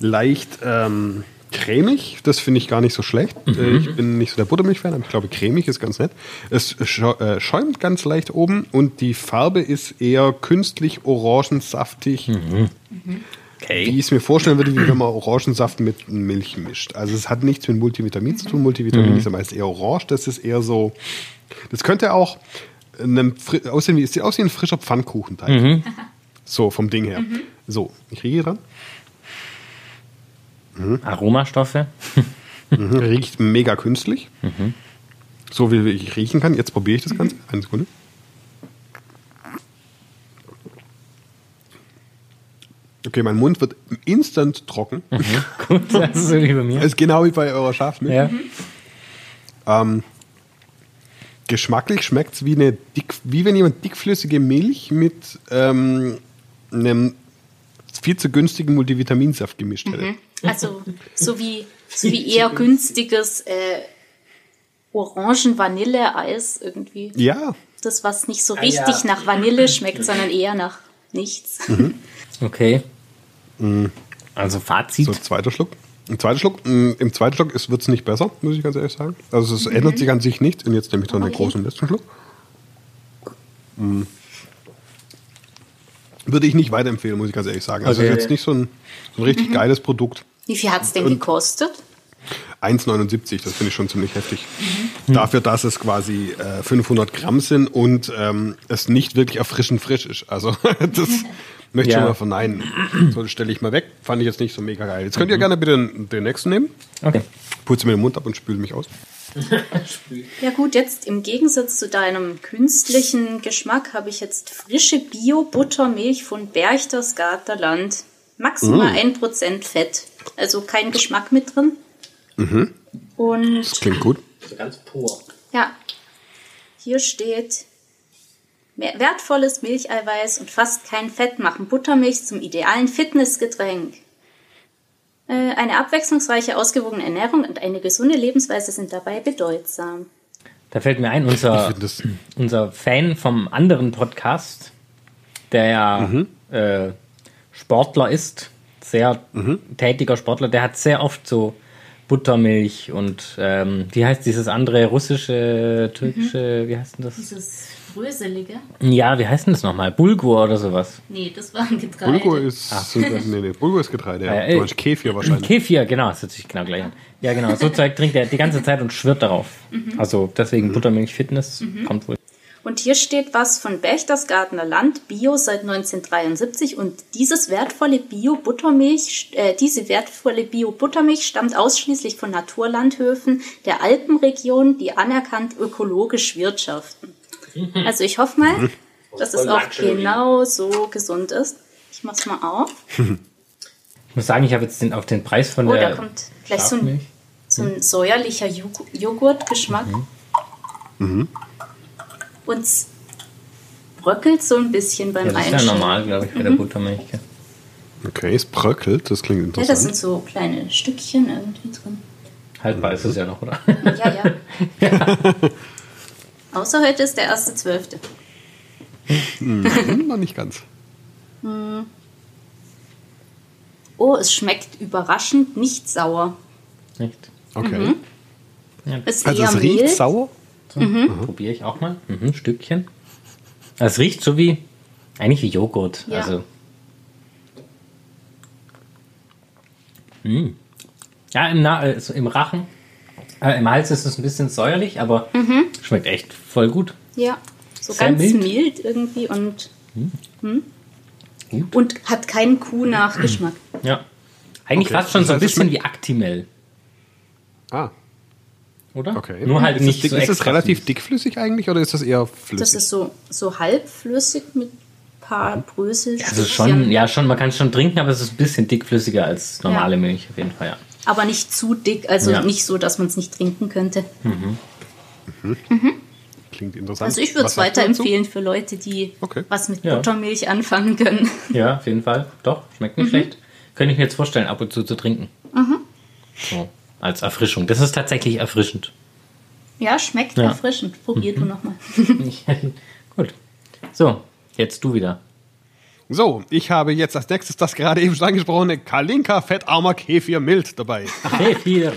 leicht ähm, cremig. Das finde ich gar nicht so schlecht. Äh, Ich bin nicht so der Buttermilch-Fan, aber ich glaube, cremig ist ganz nett. Es äh, schäumt ganz leicht oben und die Farbe ist eher künstlich orangensaftig. Wie Okay. ich es mir vorstellen würde, wie wenn man Orangensaft mit Milch mischt. Also es hat nichts mit Multivitamin zu tun. Multivitamin ist ja meist eher orange. Das ist eher so. Das könnte auch einem, aussehen wie, es sieht aus wie ein frischer Pfannkuchenteig. So, vom Ding her. So, ich rieche dran. Aromastoffe. Mhm. Riecht mega künstlich. So wie ich riechen kann. Jetzt probiere ich das Ganze. Eine Sekunde. Okay, mein Mund wird instant trocken. Gut, das ist so wie bei mir. Das ist genau wie bei eurer Schafmilch. Ja. Geschmacklich schmeckt es wie, eine dick, wie wenn jemand dickflüssige Milch mit ähm, einem viel zu günstigen Multivitaminsaft gemischt hätte. Also so wie, so wie eher günstiges äh, Orangen-Vanille-Eis irgendwie. Ja, Das, was nicht so richtig nach Vanille schmeckt, sondern eher nach nichts. Okay. Also Fazit. so zweiter Schluck. Ein zweiter Schluck. mm, Im zweiten Schluck wird es nicht besser, muss ich ganz ehrlich sagen. Also es ändert sich an sich nicht. Und jetzt nehme ich dann den Okay. großen letzten Schluck. Mm. Würde ich nicht weiterempfehlen, muss ich ganz ehrlich sagen. Also es Okay. ist jetzt nicht so ein, so ein richtig geiles Produkt. Wie viel hat es denn gekostet? 1,79, das finde ich schon ziemlich heftig. Dafür, dass es quasi äh, 500 Gramm sind und ähm, es nicht wirklich erfrischend frisch ist. Also das möchte ich Ja. schon mal verneinen. So, das stelle ich mal weg. Fand ich jetzt nicht so mega geil. Jetzt könnt ihr gerne bitte den, nächsten nehmen. Okay. Putze mir den Mund ab und spüle mich aus. Ja gut, jetzt im Gegensatz zu deinem künstlichen Geschmack habe ich jetzt frische Bio-Buttermilch von Berchtesgadener Land. Maximal 1% Fett. Also kein Geschmack mit drin. Und Das klingt gut. Ganz pur. Ja, hier steht, wertvolles Milcheiweiß und fast kein Fett machen Buttermilch zum idealen Fitnessgetränk. Äh, Eine abwechslungsreiche, ausgewogene Ernährung und eine gesunde Lebensweise sind dabei bedeutsam. Da fällt mir ein, unser, unser Fan vom anderen Podcast, der ja äh, Sportler ist, sehr tätiger Sportler, der hat sehr oft so Buttermilch und ähm, wie heißt dieses andere russische, türkische, wie heißt denn das? Dieses Bröselige. Ja, wie heißt denn das nochmal? Bulgur oder sowas? Nee, das war ein Getreide. Bulgur ist, Ach, super. nee, nee, Bulgur ist Getreide, ja. Äh, Du äh, meinst Kefir wahrscheinlich. Kefir, genau, das hört sich genau gleich an. Ja, genau, so Zeug trinkt er die ganze Zeit und schwört darauf. Also deswegen Buttermilch Fitness kommt wohl. Und hier steht was von Berchtesgadener Land, Bio seit 1973. Und dieses wertvolle Bio-Buttermilch, äh, diese wertvolle Bio-Buttermilch stammt ausschließlich von Naturlandhöfen der Alpenregion, die anerkannt ökologisch wirtschaften. Also ich hoffe mal, dass es auch genau so gesund ist. Ich mach's mal auf. Ich muss sagen, ich habe jetzt den, auf den Preis von Oh, der da kommt gleich so ein, so ein säuerlicher Joghurt- Joghurtgeschmack. Und es bröckelt so ein bisschen beim Ja, das ist ja normal, glaube ich, bei der Buttermilch. Okay, es bröckelt, das klingt Ja, interessant. das sind so kleine Stückchen irgendwie drin. Haltbar ist es ja noch, oder? Ja, ja. Außer heute ist der erste Zwölfte. Hm, noch nicht ganz. Oh, es schmeckt überraschend nicht sauer. Nicht? Okay. Es ist Also eher es riecht mild. sauer. So, Probiere ich auch mal. Mhm, ein Stückchen. Es riecht so wie, eigentlich wie Joghurt. Ja. Also. Mm. Ja, im, Na äh, so im Rachen, im Hals ist es ein bisschen säuerlich, aber schmeckt echt voll gut. Ja, so Sehr ganz mild. mild. irgendwie und, hm? Gut. und hat keinen Kuh-Nachgeschmack. Ja. Eigentlich Okay, fast schon so ein es bisschen wie Actimel, Ah, oder? okay. Nur halt ist nicht das, so Ist das extra relativ süß. dickflüssig eigentlich oder ist das eher flüssig? Das ist so, so halbflüssig mit ein paar Brösel. Also schon, ja schon, man kann es schon trinken, aber es ist ein bisschen dickflüssiger als normale Ja. Milch auf jeden Fall, ja. Aber nicht zu dick, also Ja. nicht so, dass man es nicht trinken könnte. Klingt interessant. Also ich würde es weiterempfehlen für Leute, die Okay. was mit Ja. Buttermilch anfangen können. Ja, auf jeden Fall. Doch, schmeckt nicht schlecht. Könnte ich mir jetzt vorstellen, ab und zu zu trinken. So, als Erfrischung. Das ist tatsächlich erfrischend. Ja, schmeckt Ja. erfrischend. Probier du nochmal. Gut. So, jetzt du wieder. So, ich habe jetzt als nächstes das gerade eben schon angesprochene Kalinka fettarmer Kefir mild dabei. Kefir.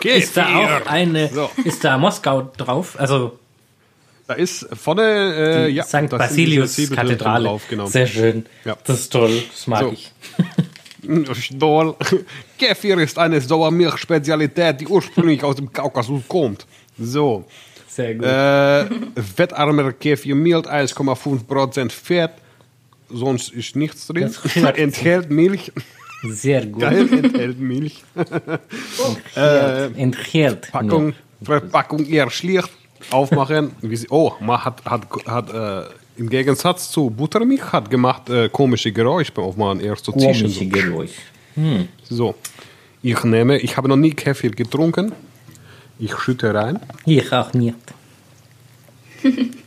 Kefir. Ist da auch eine, So. ist da Moskau drauf? Also Da ist vorne, äh, ja, St. Basilius Kathedrale. drauf, genau. Sehr schön. Ja. Das ist toll. Das mag So. ich. Stol. Kefir ist eine Sauermilch-Spezialität, die ursprünglich aus dem Kaukasus kommt. So. Sehr gut. Äh, fettarmer Kefir mild, 1,5% Fett. Sonst ist nichts drin. Enthält Milch. Sehr gut. Geil, enthält Milch. Enthält. Packung, Verpackung eher schlicht. Aufmachen. Oh, man hat, hat, hat äh, im Gegensatz zu Buttermilch hat gemacht äh, komische Geräusche beim Aufmachen. Erst so Komische zischen. Geräusch. So. Ich nehme, ich habe noch nie Kefir getrunken. Ich schütte rein. Ich auch nicht.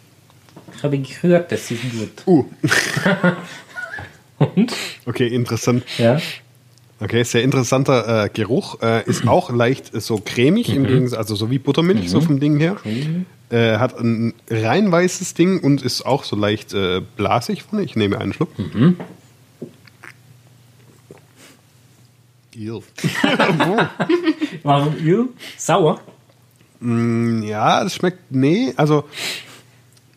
ich habe gehört, das ist gut. Uh, Und? okay, interessant. Ja. Okay, sehr interessanter äh, Geruch. Äh, ist auch leicht äh, so cremig, im Gegensatz, also so wie Buttermilch, so vom Ding her. Äh, hat ein rein weißes Ding und ist auch so leicht äh, blasig vorne. Ich nehme einen Schluck. Ew. Warum ihr? Sauer? Ja, es schmeckt, nee, also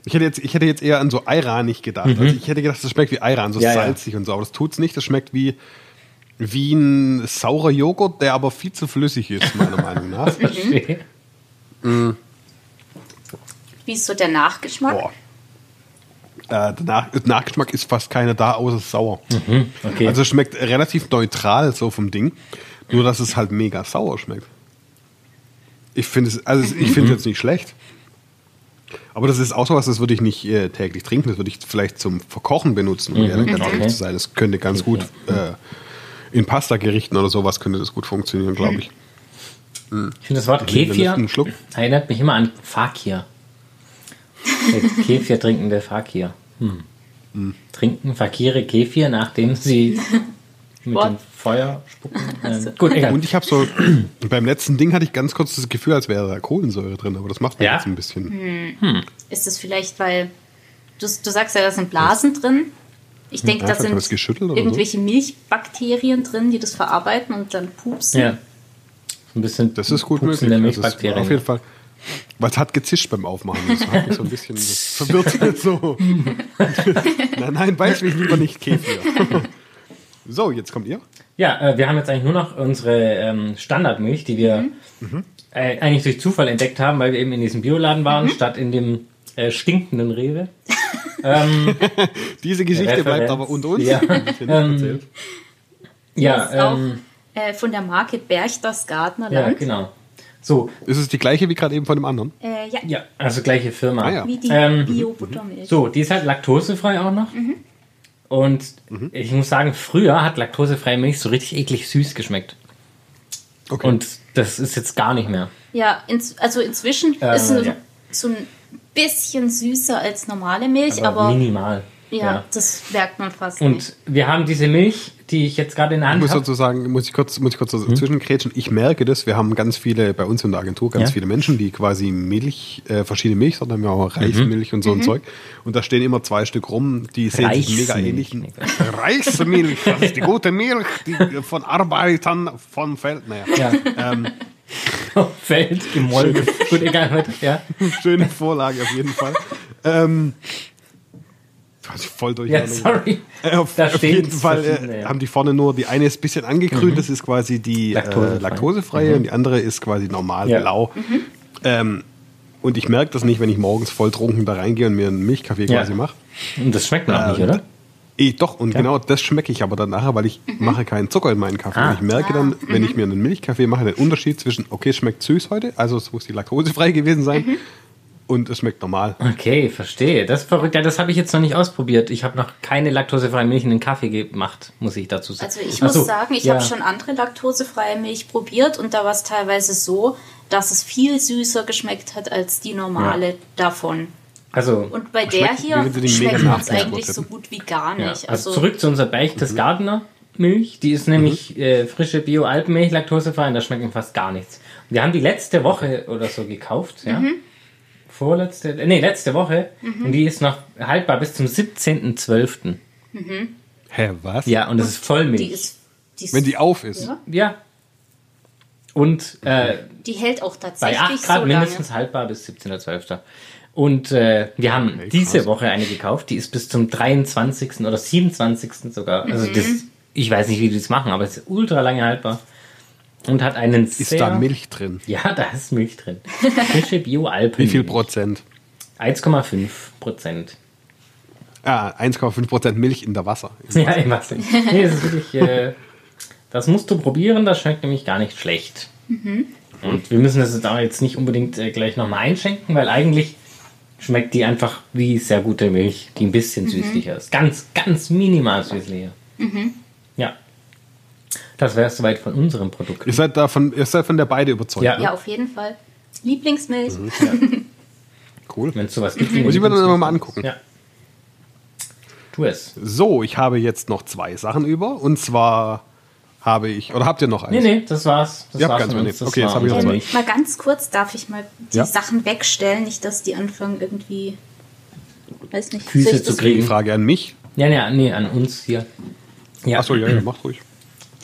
ich hätte jetzt, ich hätte jetzt eher an so Ayran gedacht. Also ich hätte gedacht, das schmeckt wie Ayran, so Ja, ja. salzig und so, aber das tut's nicht. Das schmeckt wie, wie ein saurer Joghurt, der aber viel zu flüssig ist, meiner Meinung nach. Verstehe. Wie ist so der Nachgeschmack? Boah. Äh, der, Nach der Nachgeschmack ist fast keiner da, außer sauer. Okay. Also es schmeckt relativ neutral so vom Ding, nur dass es halt mega sauer schmeckt. Ich finde es, also ich finde es jetzt nicht schlecht. Aber das ist auch so was, das würde ich nicht äh, täglich trinken. Das würde ich vielleicht zum Verkochen benutzen, um ehrlich ganz ehrlich Okay. zu sein. Das könnte ganz gut äh, in Pasta-Gerichten oder sowas könnte das gut funktionieren, glaube ich. ich finde das Wort Kefir Schluck. erinnert mich immer an Fakir. Der Kefir trinkende Fakir. Hm. Trinken Fakire Kefir, nachdem sie mit What? dem Feuer spucken. Ähm, gut, egal. Und ich habe so, beim letzten Ding hatte ich ganz kurz das Gefühl, als wäre da Kohlensäure drin, aber das macht mir Ja? jetzt ein bisschen. Ist es vielleicht, weil du, du sagst ja, da sind Blasen drin. Ich denke, Ja, da sind das oder so. irgendwelche Milchbakterien drin, die das verarbeiten und dann pupsen. ja. ein bisschen Das ist gut möglich. pupsende Das ist Milchbakterien. auf jeden Fall. Weil es hat gezischt beim Aufmachen. Das hat mich so ein bisschen verwirrt. So. nein, nein, weiß mich lieber nicht, Kefir. So, jetzt kommt ihr. Ja, äh, wir haben jetzt eigentlich nur noch unsere ähm, Standardmilch, die wir Mhm. äh, eigentlich durch Zufall entdeckt haben, weil wir eben in diesem Bioladen waren, statt in dem äh, stinkenden Rewe. Diese Geschichte bleibt Referenz. aber unter uns. Ja. Erzählt. Ja, ist auch ähm, äh, von der Marke Berchters ja, Gardnerland. genau. So, Ist es die gleiche wie gerade eben von dem anderen? Äh, ja, ja, also gleiche Firma. Ah, ja. wie die Ähm, Bio-Buttermilch. So, die ist halt laktosefrei auch noch. Und ich muss sagen, früher hat laktosefreie Milch so richtig eklig süß geschmeckt. Okay. Und das ist jetzt gar nicht mehr. Ja, ins, also inzwischen Äh, ist es ja. so ein bisschen süßer als normale Milch, Aber, aber, minimal. ja, das merkt man fast nicht. Und wir haben diese Milch, die ich jetzt gerade in der Ich Hand muss habe. sozusagen, muss ich kurz, muss ich kurz zwischengrätschen. Ich merke das. Wir haben ganz viele, bei uns in der Agentur, ganz Ja. viele Menschen, die quasi Milch, äh, verschiedene Milchsorten haben, wir haben Mhm. auch Reismilch und so ein Zeug. Und da stehen immer zwei Stück rum, die sehen sich mega Reismilch, ähnlich. Reismilch, das ist die gute Milch, die von Arbeitern vom Feld. Naja, Ja. Feld gemolken. Gut, egal. Ja, schöne Vorlage auf jeden Fall. ähm, voll ja durcheinander. sorry. Äh, auf, Da auf jeden Fall äh, ja. haben die vorne nur, die eine ist ein bisschen angegrünt, das ist quasi die Laktosefrei. laktosefreie, äh, laktosefreie und die andere ist quasi normal Ja. blau. Ähm, und ich merke das nicht, wenn ich morgens voll trunken da reingehe und mir einen Milchkaffee Ja. quasi mache. Und das schmeckt mir auch nicht, Ähm, oder? Ich, doch, und genau das schmecke ich aber dann nachher, weil ich mache keinen Zucker in meinen Kaffee. Ah. Und ich merke dann, wenn ich mir einen Milchkaffee mache, den Unterschied zwischen, okay, es schmeckt süß heute, also es muss die laktosefrei gewesen sein, und es schmeckt normal. Okay, verstehe. Das ist verrückt. Ja, das habe ich jetzt noch nicht ausprobiert. Ich habe noch keine laktosefreie Milch in den Kaffee gemacht, muss ich dazu sagen. Also ich Ach so, muss sagen, ich ja. habe schon andere laktosefreie Milch probiert und da war es teilweise so, dass es viel süßer geschmeckt hat als die normale davon. Also, Und bei der hier schmeckt es eigentlich so gut wie gar ja. nicht. also zurück zu unserer Berchtesgadener Milch. Die ist nämlich äh, frische Bio-Alpenmilch, laktosefrei und da schmeckt mir fast gar nichts. Wir haben die letzte Woche oder so gekauft, ja. Vorletzte, äh, nee, letzte Woche. Und die ist noch haltbar bis zum 17.12. Hä, was? Ja, und das ist Vollmilch. die ist, die, ist, Wenn die auf ist. Ja. ja. Und äh, die hält auch bei tatsächlich 8 Grad so mindestens lange. haltbar bis 17.12. Und äh, wir haben diese krass. Woche eine gekauft, die ist bis zum 23. oder 27. sogar. Also das, ich weiß nicht, wie die das machen, aber es ist ultra lange haltbar. Und hat einen Ist sehr... da Milch drin? Ja, da ist Milch drin. Frische Bio-Alpen. Wie viel Prozent? 1,5 Prozent. Ah, 1,5 Prozent Milch in der Wasser. Ja, im Wasser. Nee, das ist wirklich... Äh, das musst du probieren, das schmeckt nämlich gar nicht schlecht. Und wir müssen das jetzt auch jetzt nicht unbedingt äh, gleich nochmal einschenken, weil eigentlich schmeckt die einfach wie sehr gute Milch, die ein bisschen süßlicher ist. Ganz, ganz minimal süßlicher. Ja. Das wäre es soweit von unserem Produkt. Ihr seid davon, ihr seid von der beide überzeugt. Ja. Ja, auf jeden Fall. Lieblingsmilch. Cool. Wenn es sowas gibt. Muss ich mir dann immer mal angucken. Ja. Tu es. So, ich habe jetzt noch zwei Sachen über. Und zwar habe ich, oder habt ihr noch eins? Nee, nee, das war's. Das Ihr habt war's ganz von wenig. uns. Das Okay, jetzt habe ich noch zwei. Mal ganz kurz, darf ich mal die Ja. Sachen wegstellen? Nicht, dass die anfangen irgendwie, weiß nicht, Füße zu kriegen. Frage an mich. Ja, nee, nee, an uns hier. Ja. Achso, ja, ja, macht ruhig.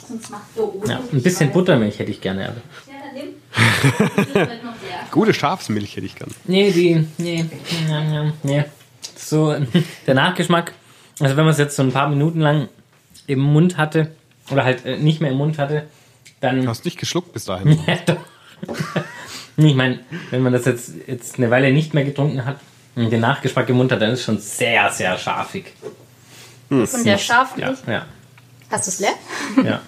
Sonst macht der ja. Ein bisschen Buttermilch hätte ich gerne. Aber. Ja, dann nimm. Gute Schafsmilch hätte ich gern. Nee, die. Nee. Nee. So, der Nachgeschmack. Also, wenn man es jetzt so ein paar Minuten lang im Mund hatte, oder halt äh, nicht mehr im Mund hatte, dann. Du hast nicht geschluckt bis dahin. Ja, doch. Nee, ich meine, wenn man das jetzt, jetzt eine Weile nicht mehr getrunken hat und den Nachgeschmack im Mund hat, dann ist es schon sehr, sehr scharfig. Von der Schafmilch. Ja, ja, Hast du es leer? ja.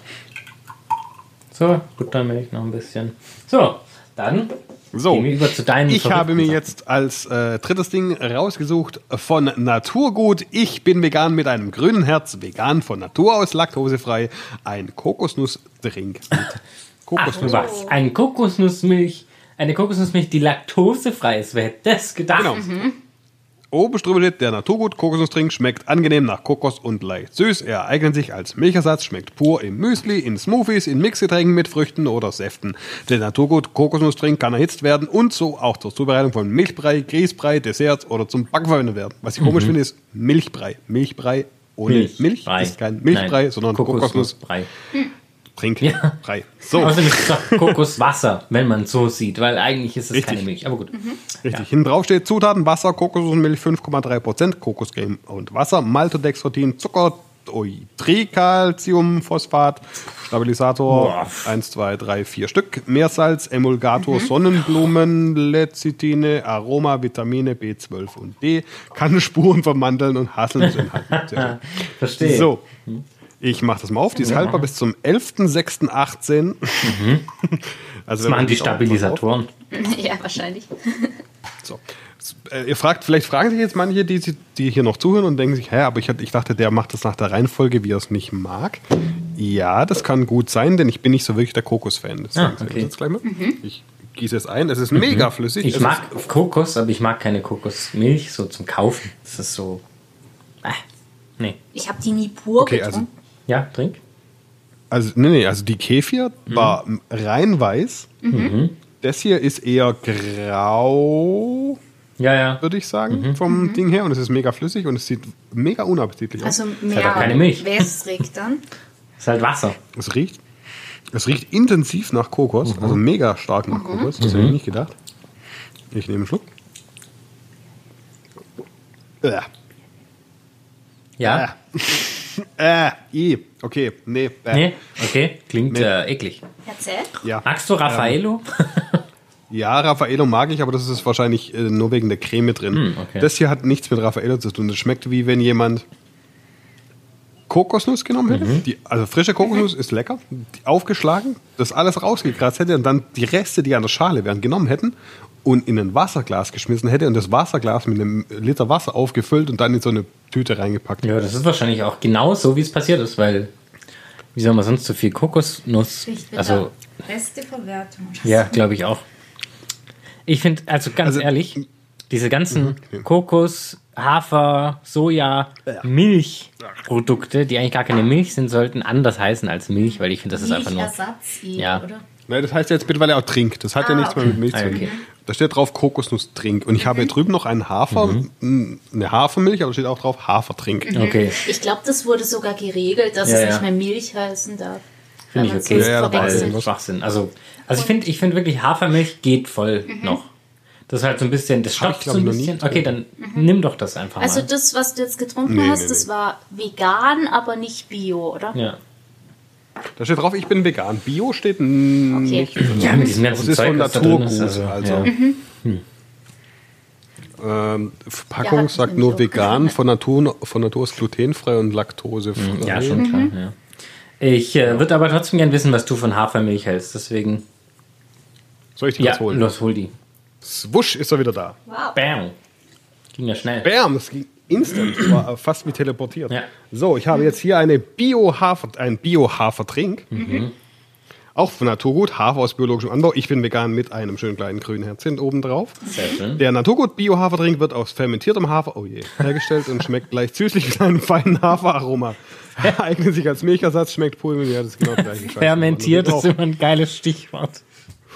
So, Buttermilch noch ein bisschen. So, dann So, gehen wir über zu deinen ich habe mir jetzt als äh, drittes Ding rausgesucht von Naturgut. Ich bin vegan mit einem grünen Herz, vegan von Natur aus, laktosefrei. Ein Kokosnussdrink mit Ach, Kokosnuss. was? Eine Kokosnussmilch, eine Kokosnussmilch, die laktosefrei ist. Wer hätte das gedacht? Genau. Oben drüber steht, der Naturgut Kokosnussdrink schmeckt angenehm nach Kokos und leicht süß. Er eignet sich als Milchersatz, schmeckt pur im Müsli, in Smoothies, in Mixgetränken mit Früchten oder Säften. Der Naturgut Kokosnussdrink kann erhitzt werden und so auch zur Zubereitung von Milchbrei, Grießbrei, Desserts oder zum Backen verwendet werden. Was ich komisch finde, ist Milchbrei. Milchbrei ohne Milch, Milchbrei. ist kein Milchbrei, Nein, sondern Kokosnuss. Kokosnussbrei. Trink. Ja. Frei. So, Außerdem ist es Kokoswasser, wenn man es so sieht, weil eigentlich ist es Richtig. keine Milch. Aber gut. richtig. Hinten drauf steht Zutaten, Wasser, Kokosmilch 5,3%, Kokoscreme und Wasser, Maltodextrin, Zucker, Tricalcium, Phosphat, Stabilisator, Boah. 1, 2, 3, 4 Stück, Meersalz, Emulgator, Sonnenblumen, Lecithine, Aroma, Vitamine B12 und D, kann Spuren von Mandeln und Haselnuss enthalten. Verstehe. So, ich mache das mal auf. Die ist haltbar bis zum 11.06.18. Also Das machen die Stabilisatoren. ja, wahrscheinlich. So. Äh, Ihr fragt, vielleicht fragen sich jetzt manche, die, die hier noch zuhören und denken sich, hä, aber ich, ich dachte, der macht das nach der Reihenfolge, wie er es nicht mag. Ja, das kann gut sein, denn ich bin nicht so wirklich der Kokos-Fan. Ah, okay. Jetzt gleich mal. Ich gieße es ein. Es ist mega flüssig. Ich es mag Kokos, aber ich mag keine Kokosmilch so zum Kaufen. Das ist so. Äh, nee. Ich habe die nie pur Okay, also- getrunken. Ja, trink. also, nee, nee, also die Kefir war rein weiß. Das hier ist eher grau, Ja, ja. würde ich sagen, vom Ding her. Und es ist mega flüssig und es sieht mega unappetitlich aus. Also halt mehr auch keine Milch. wässrig dann. Ist halt Wasser. Es riecht, es riecht intensiv nach Kokos, also mega stark nach Kokos. Das hätte ich nicht gedacht. Ich nehme einen Schluck. Äh, Ja? äh, i, okay, nee, äh, Nee? Okay. Klingt Nee. äh, eklig. Erzähl. ja. Magst du Raffaello? Ja, Raffaello mag ich, aber das ist wahrscheinlich äh, nur wegen der Creme drin. Hm, okay. Das hier hat nichts mit Raffaello zu tun. Das schmeckt wie wenn jemand Kokosnuss genommen hätte. Mhm. Die, also frische Kokosnuss ist lecker. Die aufgeschlagen, das alles rausgekratzt hätte und dann die Reste, die an der Schale wären, genommen hätten und in ein Wasserglas geschmissen hätte und das Wasserglas mit einem Liter Wasser aufgefüllt und dann in so eine Tüte reingepackt. Ja, das ist wahrscheinlich auch genau so, wie es passiert ist, weil wie soll man sonst so viel Kokosnuss? Also, beste Verwertung. ja, glaube ich auch. Ich finde, also ganz Also- ehrlich, diese ganzen Mhm. Kokos, Hafer, Soja, Milchprodukte, die eigentlich gar keine Milch sind, sollten anders heißen als Milch, weil ich finde, das ist einfach nur. Eher, Ja. oder? Nein, das heißt jetzt mittlerweile auch Trink. Das hat ja Ah, nichts mehr okay. mit Milch Ah, zu tun. okay. Da steht drauf Kokosnuss-Trink. Und ich habe hier drüben noch einen Hafer, Mhm. eine Hafermilch, aber da steht auch drauf Hafertrink. Okay, Ich glaube, das wurde sogar geregelt, dass Ja, es ja. nicht mehr Milch heißen darf. finde ich okay. Ja, ja, was- Schwachsinn. Also, also ich finde ich find wirklich, Hafermilch geht voll noch. Das ist halt so ein bisschen, das stopft so ein bisschen. Okay, dann nimm doch das einfach Also mal. das, was du jetzt getrunken Nee, hast, nee, das nee. war vegan, aber nicht bio, oder? Ja. Da steht drauf, ich bin vegan. Bio steht Okay. nicht. ja, mit diesem Das ganzen ist Zeug, von da drin Naturgut. ist. Also, Also, ja. ähm, Ja, Verpackung hat sagt nämlich nur auch. vegan, von Natur, von Natur ist glutenfrei und laktosefrei. ja, schon klar. Ja. Ich äh, würde aber trotzdem gern wissen, was du von Hafermilch hältst. Deswegen, Soll ich die ja, was holen? los, hol die. Swusch ist er wieder da. Bam. Ging ja schnell. Bam, es ging instant. War fast wie teleportiert. Ja. So, ich habe jetzt hier eine Bio-Hafer, ein Bio-Hafertrink. Auch von Naturgut, Hafer aus biologischem Anbau. Ich bin vegan mit einem schönen kleinen grünen Herzchen oben drauf. Sehr schön. Der Naturgut Bio-Hafertrink wird aus fermentiertem Hafer oh je, hergestellt und schmeckt leicht süßlich mit einem feinen Haferaroma. Eignet sich als Milchersatz, schmeckt pulmig, ja, das ist genau. Scheiße. Fermentiert ist immer ein geiles Stichwort.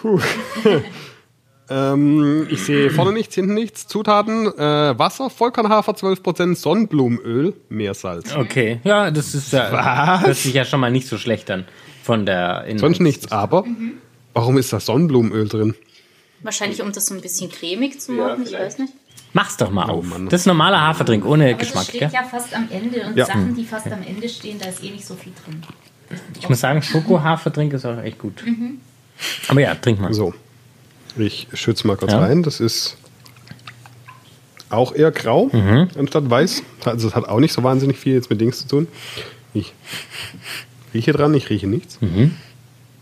Ähm, ich sehe vorne nichts, hinten nichts. Zutaten, äh, Wasser, Vollkornhafer 12%, Sonnenblumenöl, Meersalz. Okay, ja, das ist ja, Was? hört sich ja schon mal nicht so schlecht an. Von der Inhalts- Sonst nichts, aber warum ist da Sonnenblumenöl drin? Wahrscheinlich, um das so ein bisschen cremig zu machen, ich weiß nicht. Mach's doch mal Oh, auf. Mann. Das ist normaler Haferdrink ohne Aber Geschmack, das steht gell? ja fast am Ende und Ja. Sachen, die fast am Ende stehen, da ist eh nicht so viel drin. Ich muss sagen, Schoko-Haferdrink ist auch echt gut. Aber ja, trink mal. So, ich schütze mal kurz Ja. rein. Das ist auch eher grau anstatt weiß. Also es hat auch nicht so wahnsinnig viel jetzt mit Dings zu tun. Ich rieche dran, ich rieche nichts. Mhm.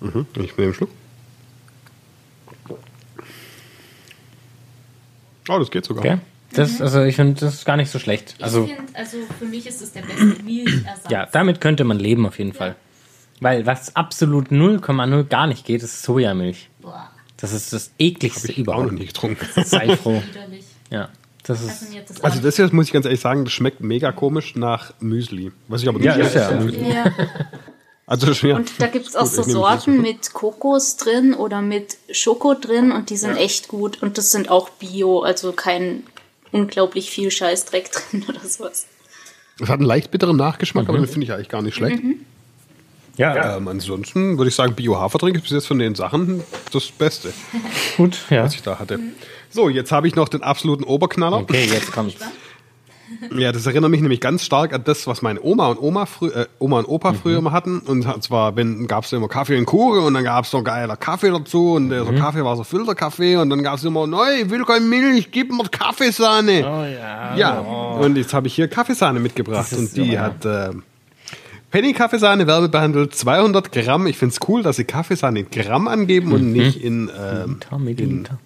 Ich nehme einen Schluck. Oh, das geht sogar. Okay? Das, also ich finde, das ist gar nicht so schlecht. Also ich finde, also für mich ist es der beste Milchersatz. ja, damit könnte man leben auf jeden Fall. Weil was absolut 0,0 gar nicht geht, ist Sojamilch. Boah, Das ist das ekligste Ich auch noch überhaupt. nie getrunken. Sei froh. widerlich. Ja, das Also ist das Also das hier muss ich ganz ehrlich sagen, das schmeckt mega komisch nach Müsli. Was ich aber nicht Ja, ist ja. Ja. Also schwer. Und da gibt es auch so ich Sorten mit Kokos drin oder mit Schoko drin und die sind echt gut. Und das sind auch Bio, also kein unglaublich viel Scheißdreck drin oder sowas. Das hat einen leicht bitteren Nachgeschmack, Mhm. aber den finde ich eigentlich gar nicht schlecht. Ja, Ähm, ansonsten würde ich sagen, Bio-Haferdrink ist bis jetzt von den Sachen das Beste, gut, ja. was ich da hatte. So, jetzt habe ich noch den absoluten Oberknaller. Okay, jetzt kommt's. Ja, das erinnert mich nämlich ganz stark an das, was meine Oma und Oma, frü äh, Oma und Opa früher immer hatten. Und zwar, wenn gab es immer Kaffee und Kuchen und dann gab es so geiler Kaffee dazu und der so Kaffee war so Filterkaffee und dann gab es immer, nein, ich will keine Milch, gib mir Kaffeesahne. Oh ja. Ja, und jetzt habe ich hier Kaffeesahne mitgebracht und die ja. hat äh, Penny Kaffeesahne wärmebehandelt, 200 Gramm. Ich finde es cool, dass sie Kaffeesahne in Gramm angeben und nicht in, ähm, Milliliter, Milliliter.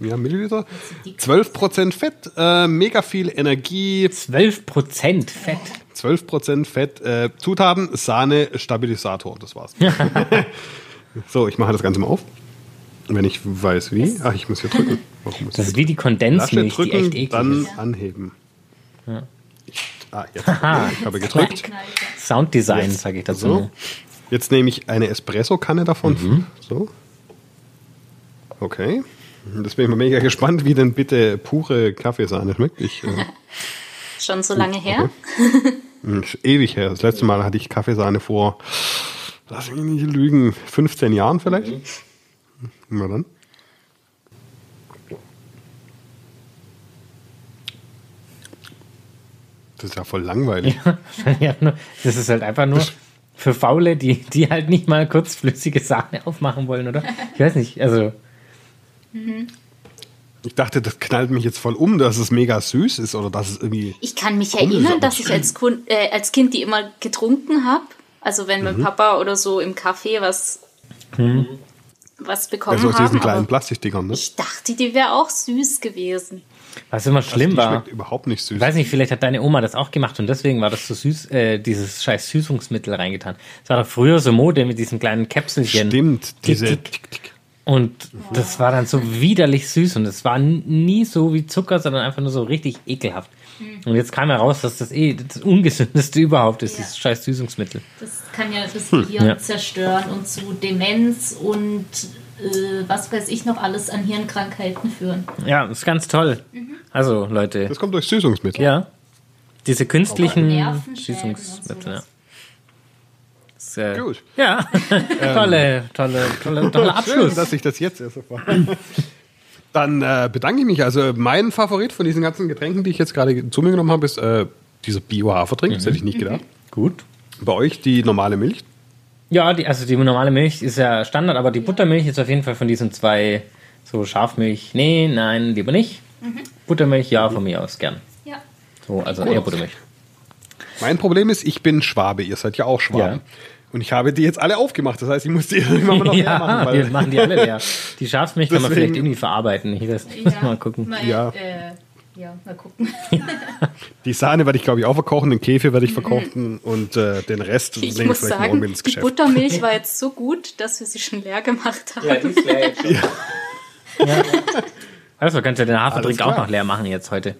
in ja, Milliliter. 12% Fett, äh, mega viel Energie, 12% Fett. 12% Fett, äh, Zutaten, Sahne, Stabilisator. Das war's. so, ich mache das Ganze mal auf. Wenn ich weiß wie. Ach, ich muss hier drücken. Warum muss Das ich ist wie die Kondensmilch, die echt drücken, eklig dann ist. anheben. Ich, ah, jetzt. Ich habe gedrückt. Sounddesign, sage ich dazu. So. Jetzt nehme ich eine Espresso-Kanne davon. So. Okay. Das bin ich mal mega gespannt, wie denn bitte pure Kaffeesahne schmeckt. Ich, äh, Schon so lange her. ist ewig her. Das letzte Mal hatte ich Kaffeesahne vor, lass mich nicht lügen, 15 Jahren vielleicht. Na dann. Das ist ja voll langweilig. ja, das ist halt einfach nur für Faule, die, die halt nicht mal kurz flüssige Sahne aufmachen wollen, oder? Ich weiß nicht, also Ich dachte, das knallt mich jetzt voll um, dass es mega süß ist oder dass es irgendwie. Ich kann mich erinnern, dass ich als, Kun äh, als Kind die immer getrunken habe. Also wenn Mhm. mein Papa oder so im Café was, was bekommen Also aus haben. diesen kleinen Plastikdingern, ne? ich dachte, die wäre auch süß gewesen. Was immer schlimm die war. schmeckt überhaupt nicht süß. Ich weiß nicht, vielleicht hat deine Oma das auch gemacht und deswegen war das so süß, äh, dieses scheiß Süßungsmittel reingetan. Es war doch früher so Mode mit diesen kleinen Käpselchen. Stimmt, Tick, diese. tick. Und das war dann so widerlich süß und es war nie so wie Zucker, sondern einfach nur so richtig ekelhaft. Und jetzt kam heraus, dass das eh das ungesündeste überhaupt ist, Ja. dieses scheiß Süßungsmittel. Das kann ja das Gehirn Ja. zerstören und zu Demenz und äh, was weiß ich noch alles an Hirnkrankheiten führen. Ja, das ist ganz toll. Also, Leute, Das kommt durch Süßungsmittel. ja, diese künstlichen und Süßungsmittel, ja. äh, Gut. Ja, tolle, tolle, tolle, toller Abschluss. Schön, dass ich das jetzt erst erfahre. Dann äh, bedanke ich mich. Also mein Favorit von diesen ganzen Getränken, die ich jetzt gerade zu mir genommen habe, ist äh, dieser Bio-Haferdrink. Das hätte ich nicht gedacht. Gut. Bei euch die normale Milch. Ja, die, also die normale Milch ist ja Standard, aber die Buttermilch ist auf jeden Fall von diesen zwei, so Schafmilch, nee, nein, lieber nicht. Buttermilch, ja, von mir aus, gern. Ja. So, also eher Buttermilch. Mein Problem ist, ich bin Schwabe. Ihr seid ja auch Schwaben. Ja. Und ich habe die jetzt alle aufgemacht. Das heißt, ich muss die irgendwann mal noch leer ja, machen. wir Weil machen die alle leer. Die Schafsmilch kann man vielleicht irgendwie verarbeiten. Ich weiß, muss mal gucken. Mal, Ja. Äh, ja, mal gucken. die Sahne werde ich, glaube ich, auch verkochen. Den Käfer werde ich verkochen. Und äh, den Rest Ich nehme ich muss vielleicht sagen, morgen ins die Geschäft. Buttermilch war jetzt so gut, dass wir sie schon leer gemacht haben. die ist leer jetzt schon. ja. Also kannst du den Haferdrink Alles auch noch leer machen jetzt heute.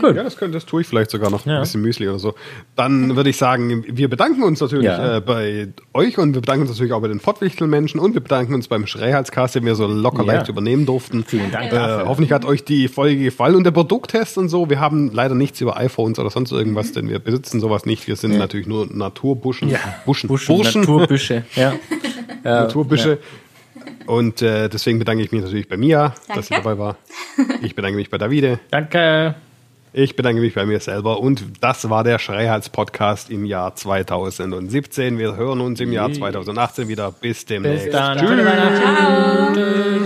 Gut. Ja, das, könnte, das tue ich vielleicht sogar noch. Ja. Ein bisschen Müsli oder so. Dann würde ich sagen, wir bedanken uns natürlich Ja. äh, bei euch und wir bedanken uns natürlich auch bei den Pottwichtelmenschen und wir bedanken uns beim Schreihalscast, den wir so locker Ja. leicht übernehmen durften. Vielen Dank Äh, hoffentlich hat euch die Folge gefallen und der Produkttest und so. Wir haben leider nichts über iPhones oder sonst irgendwas, denn wir besitzen sowas nicht. Wir sind natürlich nur Naturbuschen. Buschen. Buschen, Burschen. Naturbüsche. Ja. Naturbüsche. Und äh, deswegen bedanke ich mich natürlich bei Mia, dass sie Danke. dabei war. Ich bedanke mich bei Davide. Danke. Ich bedanke mich bei mir selber und das war der Schreihals-Podcast im Jahr 2017. Wir hören uns im Jahr 2018 wieder. Bis demnächst. Bis dann. Tschüss. Schöne Weihnachten.